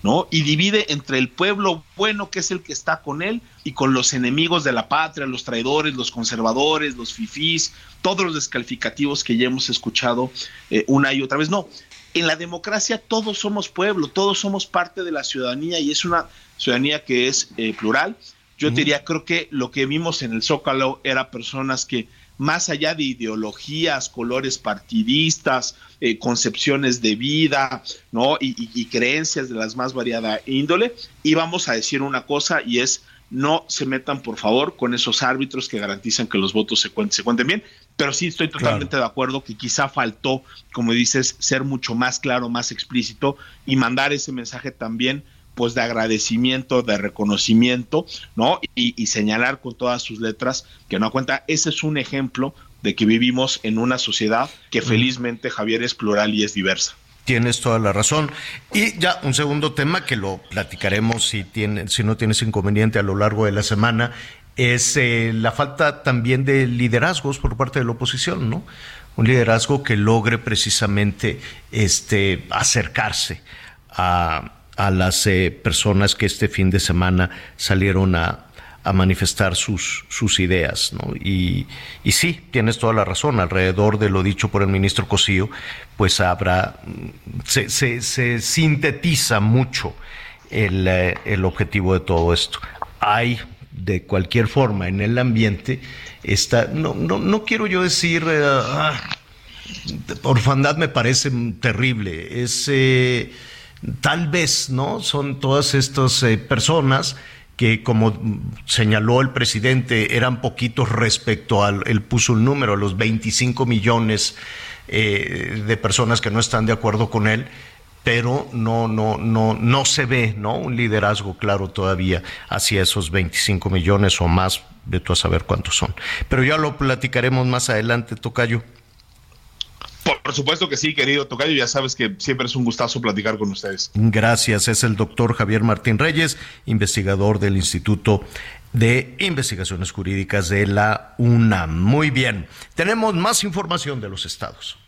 [SPEAKER 11] ¿no? Y divide entre el pueblo bueno, que es el que está con él, y con los enemigos de la patria, los traidores, los conservadores, los fifís, todos los descalificativos que ya hemos escuchado eh, una y otra vez. No, en la democracia todos somos pueblo, todos somos parte de la ciudadanía y es una ciudadanía que es eh, plural. Yo te diría, creo que lo que vimos en el Zócalo era personas que más allá de ideologías, colores partidistas, eh, concepciones de vida, ¿no? Y, creencias de las más variada índole, íbamos a decir una cosa y es no se metan por favor con esos árbitros que garantizan que los votos se cuenten, se cuenten bien, pero sí estoy totalmente de acuerdo que quizá faltó, como dices, ser mucho más claro, más explícito y mandar ese mensaje también pues de agradecimiento, de reconocimiento, ¿no? Y, señalar con todas sus letras que no cuenta, ese es un ejemplo de que vivimos en una sociedad que felizmente Javier es plural y es diversa.
[SPEAKER 2] Tienes toda la razón. Y ya un segundo tema que lo platicaremos si, tiene, si no tienes inconveniente a lo largo de la semana, es eh, la falta también de liderazgos por parte de la oposición, ¿no? Un liderazgo que logre precisamente este, acercarse a, a las eh, personas que este fin de semana salieron a, manifestar sus, sus ideas. ¿no? Y, y, sí, tienes toda la razón, alrededor de lo dicho por el ministro Cosío, pues habrá, se, se, sintetiza mucho el, eh, el, objetivo de todo esto. Hay, de cualquier forma, en el ambiente, está, no, no, no quiero yo decir, eh, ah, orfandad me parece terrible, es Tal vez, ¿no? Son todas estas eh, personas que, como señaló el presidente, eran poquitos respecto al, él puso un número, los 25 millones eh, de personas que no están de acuerdo con él, pero no, no, no, no se ve, ¿no? Un liderazgo claro todavía hacia esos 25 millones o más, de tú a saber cuántos son. Pero ya lo platicaremos más adelante, Tocayo.
[SPEAKER 11] Por supuesto que sí, querido Tocayo, ya sabes que siempre es un gustazo platicar con ustedes.
[SPEAKER 2] Gracias, es el doctor Javier Martín Reyes, investigador del Instituto de Investigaciones Jurídicas de la UNAM. Muy bien, tenemos más información de los estados.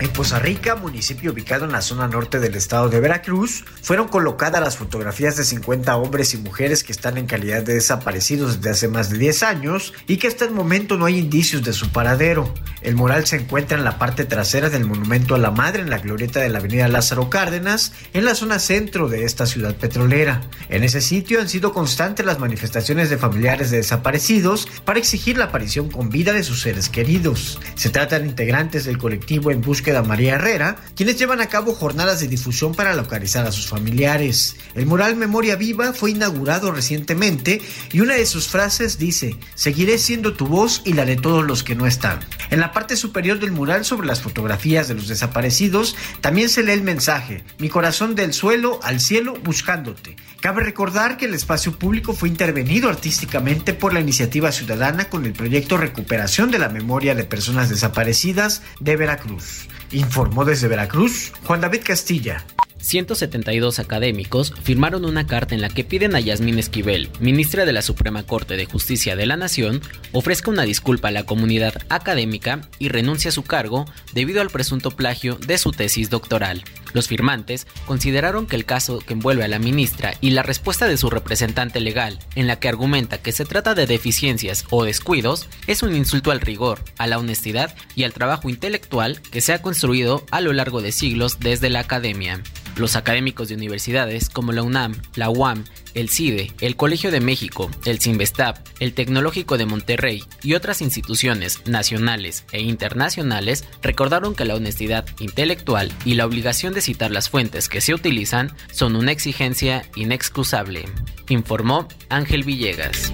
[SPEAKER 12] En Poza Rica, municipio ubicado en la zona norte del estado de Veracruz, fueron colocadas las fotografías de 50 hombres y mujeres que están en calidad de desaparecidos desde hace más de 10 años y que hasta el momento no hay indicios de su paradero. El mural se encuentra en la parte trasera del Monumento a la Madre en la glorieta de la avenida Lázaro Cárdenas, en la zona centro de esta ciudad petrolera. En ese sitio han sido constantes las manifestaciones de familiares de desaparecidos para exigir la aparición con vida de sus seres queridos. Se tratan integrantes del colectivo en busca María Herrera, quienes llevan a cabo jornadas de difusión para localizar a sus familiares. El mural Memoria Viva fue inaugurado recientemente y una de sus frases dice, seguiré siendo tu voz y la de todos los que no están. En la parte superior del mural sobre las fotografías de los desaparecidos también se lee el mensaje, mi corazón del suelo al cielo buscándote. Cabe recordar que el espacio público fue intervenido artísticamente por la iniciativa ciudadana con el proyecto Recuperación de la Memoria de Personas Desaparecidas de Veracruz. Informó desde Veracruz Juan David Castilla.
[SPEAKER 13] 172 académicos firmaron una carta en la que piden a Yasmín Esquivel, ministra de la Suprema Corte de Justicia de la Nación, ofrezca una disculpa a la comunidad académica y renuncie a su cargo debido al presunto plagio de su tesis doctoral. Los firmantes consideraron que el caso que envuelve a la ministra y la respuesta de su representante legal, en la que argumenta que se trata de deficiencias o descuidos, es un insulto al rigor, a la honestidad y al trabajo intelectual que se ha construido a lo largo de siglos desde la academia. Los académicos de universidades como la UNAM, la UAM, el CIDE, el Colegio de México, el CIMBESTAP, el Tecnológico de Monterrey y otras instituciones nacionales e internacionales recordaron que la honestidad intelectual y la obligación de citar las fuentes que se utilizan son una exigencia inexcusable, informó Ángel Villegas.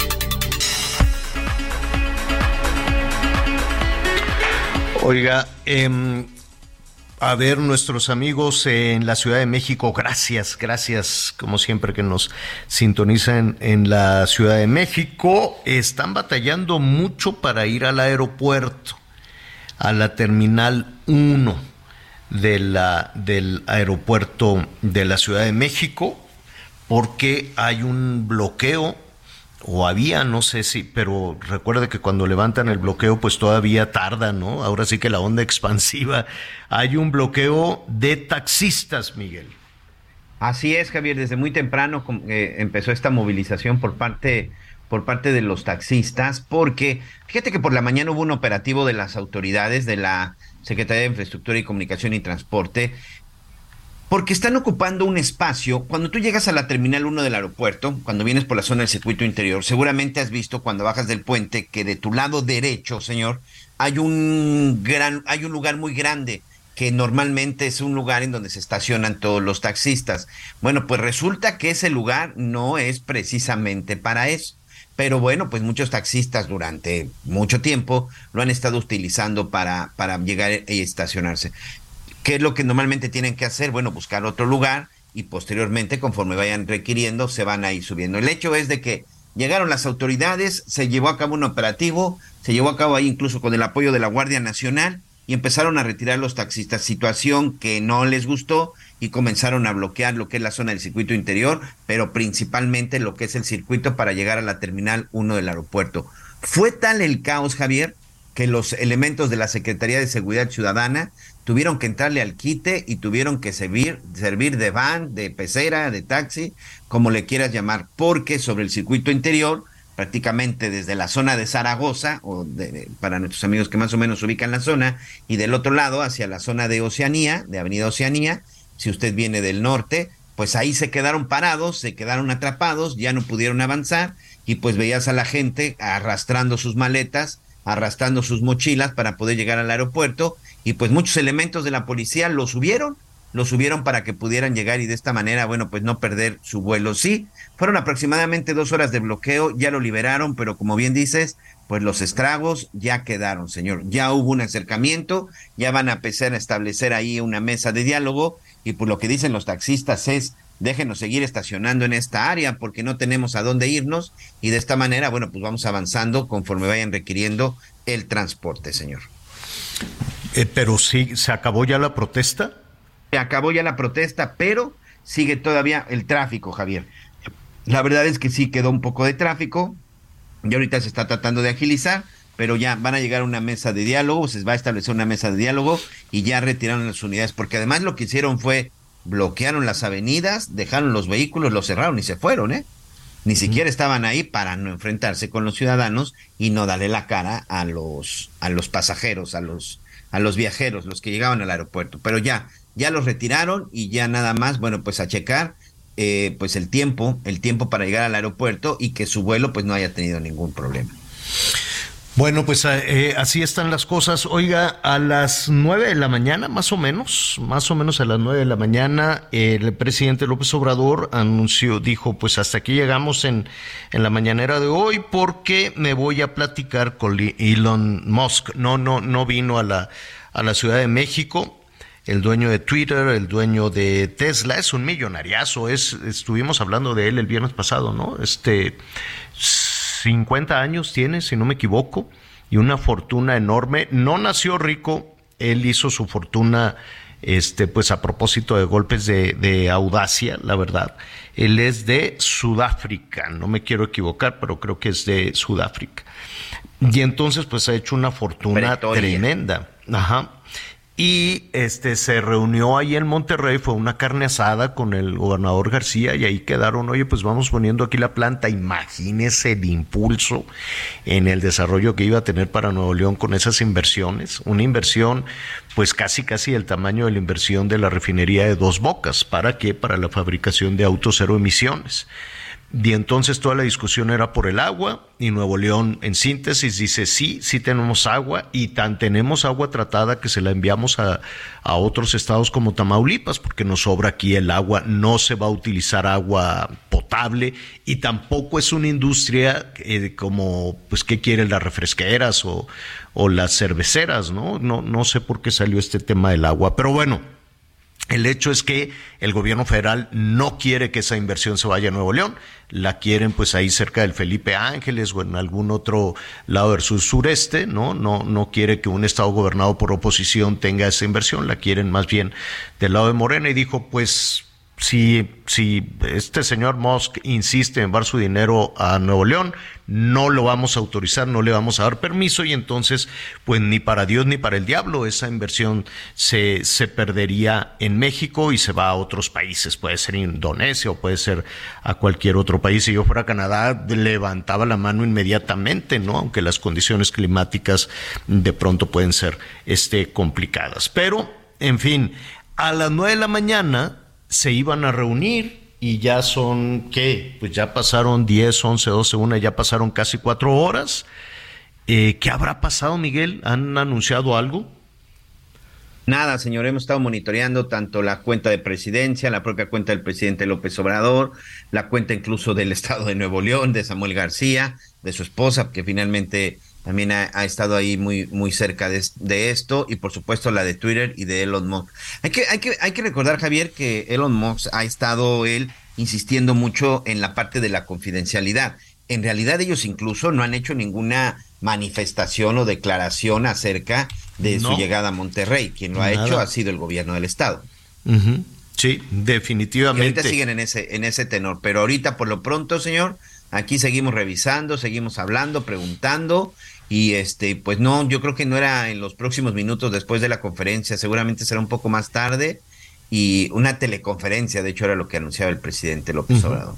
[SPEAKER 2] Oiga, eh, A ver, nuestros amigos en la Ciudad de México, gracias, gracias, como siempre que nos sintonizan en la Ciudad de México, están batallando mucho para ir al aeropuerto, a la Terminal 1 de la, del aeropuerto de la Ciudad de México, porque hay un bloqueo o había, no sé si, pero recuerde que cuando levantan el bloqueo, pues todavía tarda, ¿no? Ahora sí que la onda [LAUGHS] expansiva. Hay un bloqueo de taxistas, Miguel.
[SPEAKER 5] Así es, Javier, desde muy temprano eh, empezó esta movilización por parte por parte de los taxistas, porque fíjate que por la mañana hubo un operativo de las autoridades de la Secretaría de Infraestructura y Comunicación y Transporte porque están ocupando un espacio. Cuando tú llegas a la Terminal 1 del aeropuerto, cuando vienes por la zona del circuito interior, seguramente has visto cuando bajas del puente que de tu lado derecho, señor, hay un gran, hay un lugar muy grande que normalmente es un lugar en donde se estacionan todos los taxistas. Bueno, pues resulta que ese lugar no es precisamente para eso. Pero bueno, pues muchos taxistas durante mucho tiempo lo han estado utilizando para, para llegar y estacionarse. ¿Qué es lo que normalmente tienen que hacer? Bueno, buscar otro lugar y posteriormente, conforme vayan requiriendo, se van a ir subiendo. El hecho es de que llegaron las autoridades, se llevó a cabo un operativo, se llevó a cabo ahí incluso con el apoyo de la Guardia Nacional y empezaron a retirar los taxistas, situación que no les gustó y comenzaron a bloquear lo que es la zona del circuito interior, pero principalmente lo que es el circuito para llegar a la terminal 1 del aeropuerto. Fue tal el caos, Javier, que los elementos de la Secretaría de Seguridad Ciudadana tuvieron que entrarle al quite y tuvieron que servir, servir de van, de pecera, de taxi, como le quieras llamar, porque sobre el circuito interior, prácticamente desde la zona de Zaragoza, o para nuestros amigos que más o menos ubican la zona, y del otro lado hacia la zona de Oceanía, de Avenida Oceanía, si usted viene del norte, pues ahí se quedaron parados, se quedaron atrapados, ya no pudieron avanzar, y pues veías a la gente arrastrando sus maletas, arrastrando sus mochilas para poder llegar al aeropuerto y pues muchos elementos de la policía lo subieron, lo subieron para que pudieran llegar y de esta manera, bueno, pues no perder su vuelo. Sí, fueron aproximadamente dos horas de bloqueo, ya lo liberaron, pero como bien dices, pues los estragos ya quedaron, señor. Ya hubo un acercamiento, ya van a empezar a establecer ahí una mesa de diálogo y por lo que dicen los taxistas es déjenos seguir estacionando en esta área porque no tenemos a dónde irnos y de esta manera, bueno, pues vamos avanzando conforme vayan requiriendo el transporte, señor.
[SPEAKER 2] Eh, pero sí, ¿se acabó ya la protesta?
[SPEAKER 5] Se acabó ya la protesta, pero sigue todavía el tráfico, Javier. La verdad es que sí quedó un poco de tráfico y ahorita se está tratando de agilizar, pero ya van a llegar a una mesa de diálogo, se va a establecer una mesa de diálogo y ya retiraron las unidades, porque además lo que hicieron fue bloquearon las avenidas, dejaron los vehículos, los cerraron y se fueron, ¿eh? Ni siquiera estaban ahí para no enfrentarse con los ciudadanos y no darle la cara a los, a los pasajeros, a los, a los viajeros, los que llegaban al aeropuerto. Pero ya, ya los retiraron y ya nada más, bueno, pues a checar eh, pues el tiempo, el tiempo para llegar al aeropuerto y que su vuelo pues no haya tenido ningún problema.
[SPEAKER 2] Bueno, pues eh, así están las cosas. Oiga, a las nueve de la mañana, más o menos, más o menos a las nueve de la mañana, el presidente López Obrador anunció, dijo, pues hasta aquí llegamos en, en la mañanera de hoy porque me voy a platicar con Elon Musk. No, no, no vino a la, a la Ciudad de México. El dueño de Twitter, el dueño de Tesla, es un millonariazo. Es, estuvimos hablando de él el viernes pasado, ¿no? Este 50 años tiene, si no me equivoco, y una fortuna enorme. No nació rico, él hizo su fortuna, este, pues a propósito de golpes de, de audacia, la verdad. Él es de Sudáfrica, no me quiero equivocar, pero creo que es de Sudáfrica. Y entonces, pues ha hecho una fortuna tremenda. Ajá y este se reunió ahí en Monterrey, fue una carne asada con el gobernador García y ahí quedaron, oye, pues vamos poniendo aquí la planta, imagínese el impulso en el desarrollo que iba a tener para Nuevo León con esas inversiones, una inversión pues casi casi el tamaño de la inversión de la refinería de Dos Bocas, ¿para qué? Para la fabricación de autos cero emisiones. Y entonces toda la discusión era por el agua y Nuevo León en síntesis dice sí, sí tenemos agua y tan tenemos agua tratada que se la enviamos a, a otros estados como Tamaulipas porque nos sobra aquí el agua, no se va a utilizar agua potable y tampoco es una industria eh, como pues qué quieren las refresqueras o, o las cerveceras, ¿no? No, no sé por qué salió este tema del agua, pero bueno. El hecho es que el gobierno federal no quiere que esa inversión se vaya a Nuevo León, la quieren pues ahí cerca del Felipe Ángeles o en algún otro lado del sur sureste, ¿no? No, no quiere que un estado gobernado por oposición tenga esa inversión, la quieren más bien del lado de Morena y dijo pues si, si este señor Musk insiste en dar su dinero a Nuevo León, no lo vamos a autorizar, no le vamos a dar permiso y entonces, pues ni para Dios ni para el diablo, esa inversión se, se perdería en México y se va a otros países, puede ser Indonesia o puede ser a cualquier otro país. Si yo fuera a Canadá, levantaba la mano inmediatamente, ¿no? Aunque las condiciones climáticas de pronto pueden ser este, complicadas. Pero, en fin, a las nueve de la mañana, se iban a reunir y ya son, ¿qué? Pues ya pasaron 10, 11, 12, una, ya pasaron casi cuatro horas. Eh, ¿Qué habrá pasado, Miguel? ¿Han anunciado algo?
[SPEAKER 5] Nada, señor, hemos estado monitoreando tanto la cuenta de presidencia, la propia cuenta del presidente López Obrador, la cuenta incluso del Estado de Nuevo León, de Samuel García, de su esposa, que finalmente también ha, estado ahí muy, muy cerca de, esto, y por supuesto la de Twitter y de Elon Musk. Hay que, hay que, hay que recordar, Javier, que Elon Musk ha estado él insistiendo mucho en la parte de la confidencialidad. En realidad ellos incluso no han hecho ninguna manifestación o declaración acerca de su llegada a Monterrey. Quien lo ha hecho ha sido el gobierno del estado.
[SPEAKER 2] Sí, definitivamente.
[SPEAKER 5] ahorita siguen en ese, en ese tenor, pero ahorita por lo pronto, señor, aquí seguimos revisando, seguimos hablando, preguntando y este, pues no, yo creo que no era en los próximos minutos después de la conferencia, seguramente será un poco más tarde y una teleconferencia, de hecho era lo que anunciaba el presidente López Obrador.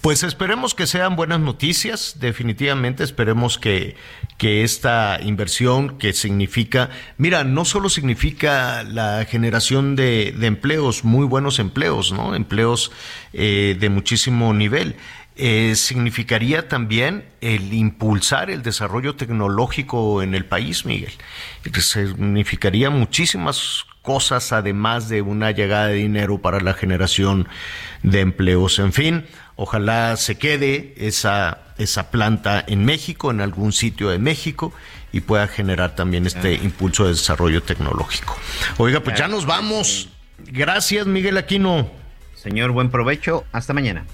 [SPEAKER 2] Pues esperemos que sean buenas noticias, definitivamente esperemos que, que esta inversión que significa, mira, no solo significa la generación de, de empleos, muy buenos empleos, ¿no? Empleos eh, de muchísimo nivel, eh, significaría también el impulsar el desarrollo tecnológico en el país, Miguel. Significaría muchísimas cosas además de una llegada de dinero para la generación de empleos. En fin, ojalá se quede esa, esa planta en México, en algún sitio de México, y pueda generar también este impulso de desarrollo tecnológico. Oiga, pues ya nos vamos. Gracias, Miguel Aquino.
[SPEAKER 5] Señor, buen provecho. Hasta mañana.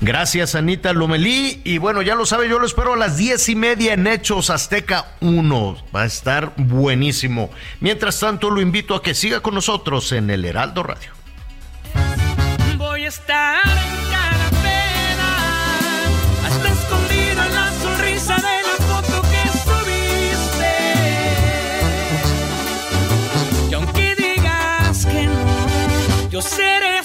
[SPEAKER 2] Gracias, Anita Lomelí. Y bueno, ya lo sabe, yo lo espero a las diez y media en Hechos Azteca 1. Va a estar buenísimo. Mientras tanto, lo invito a que siga con nosotros en el Heraldo Radio.
[SPEAKER 4] Voy a estar en cada pena, hasta escondida en la sonrisa de la foto que subiste. Y aunque digas que no, yo seré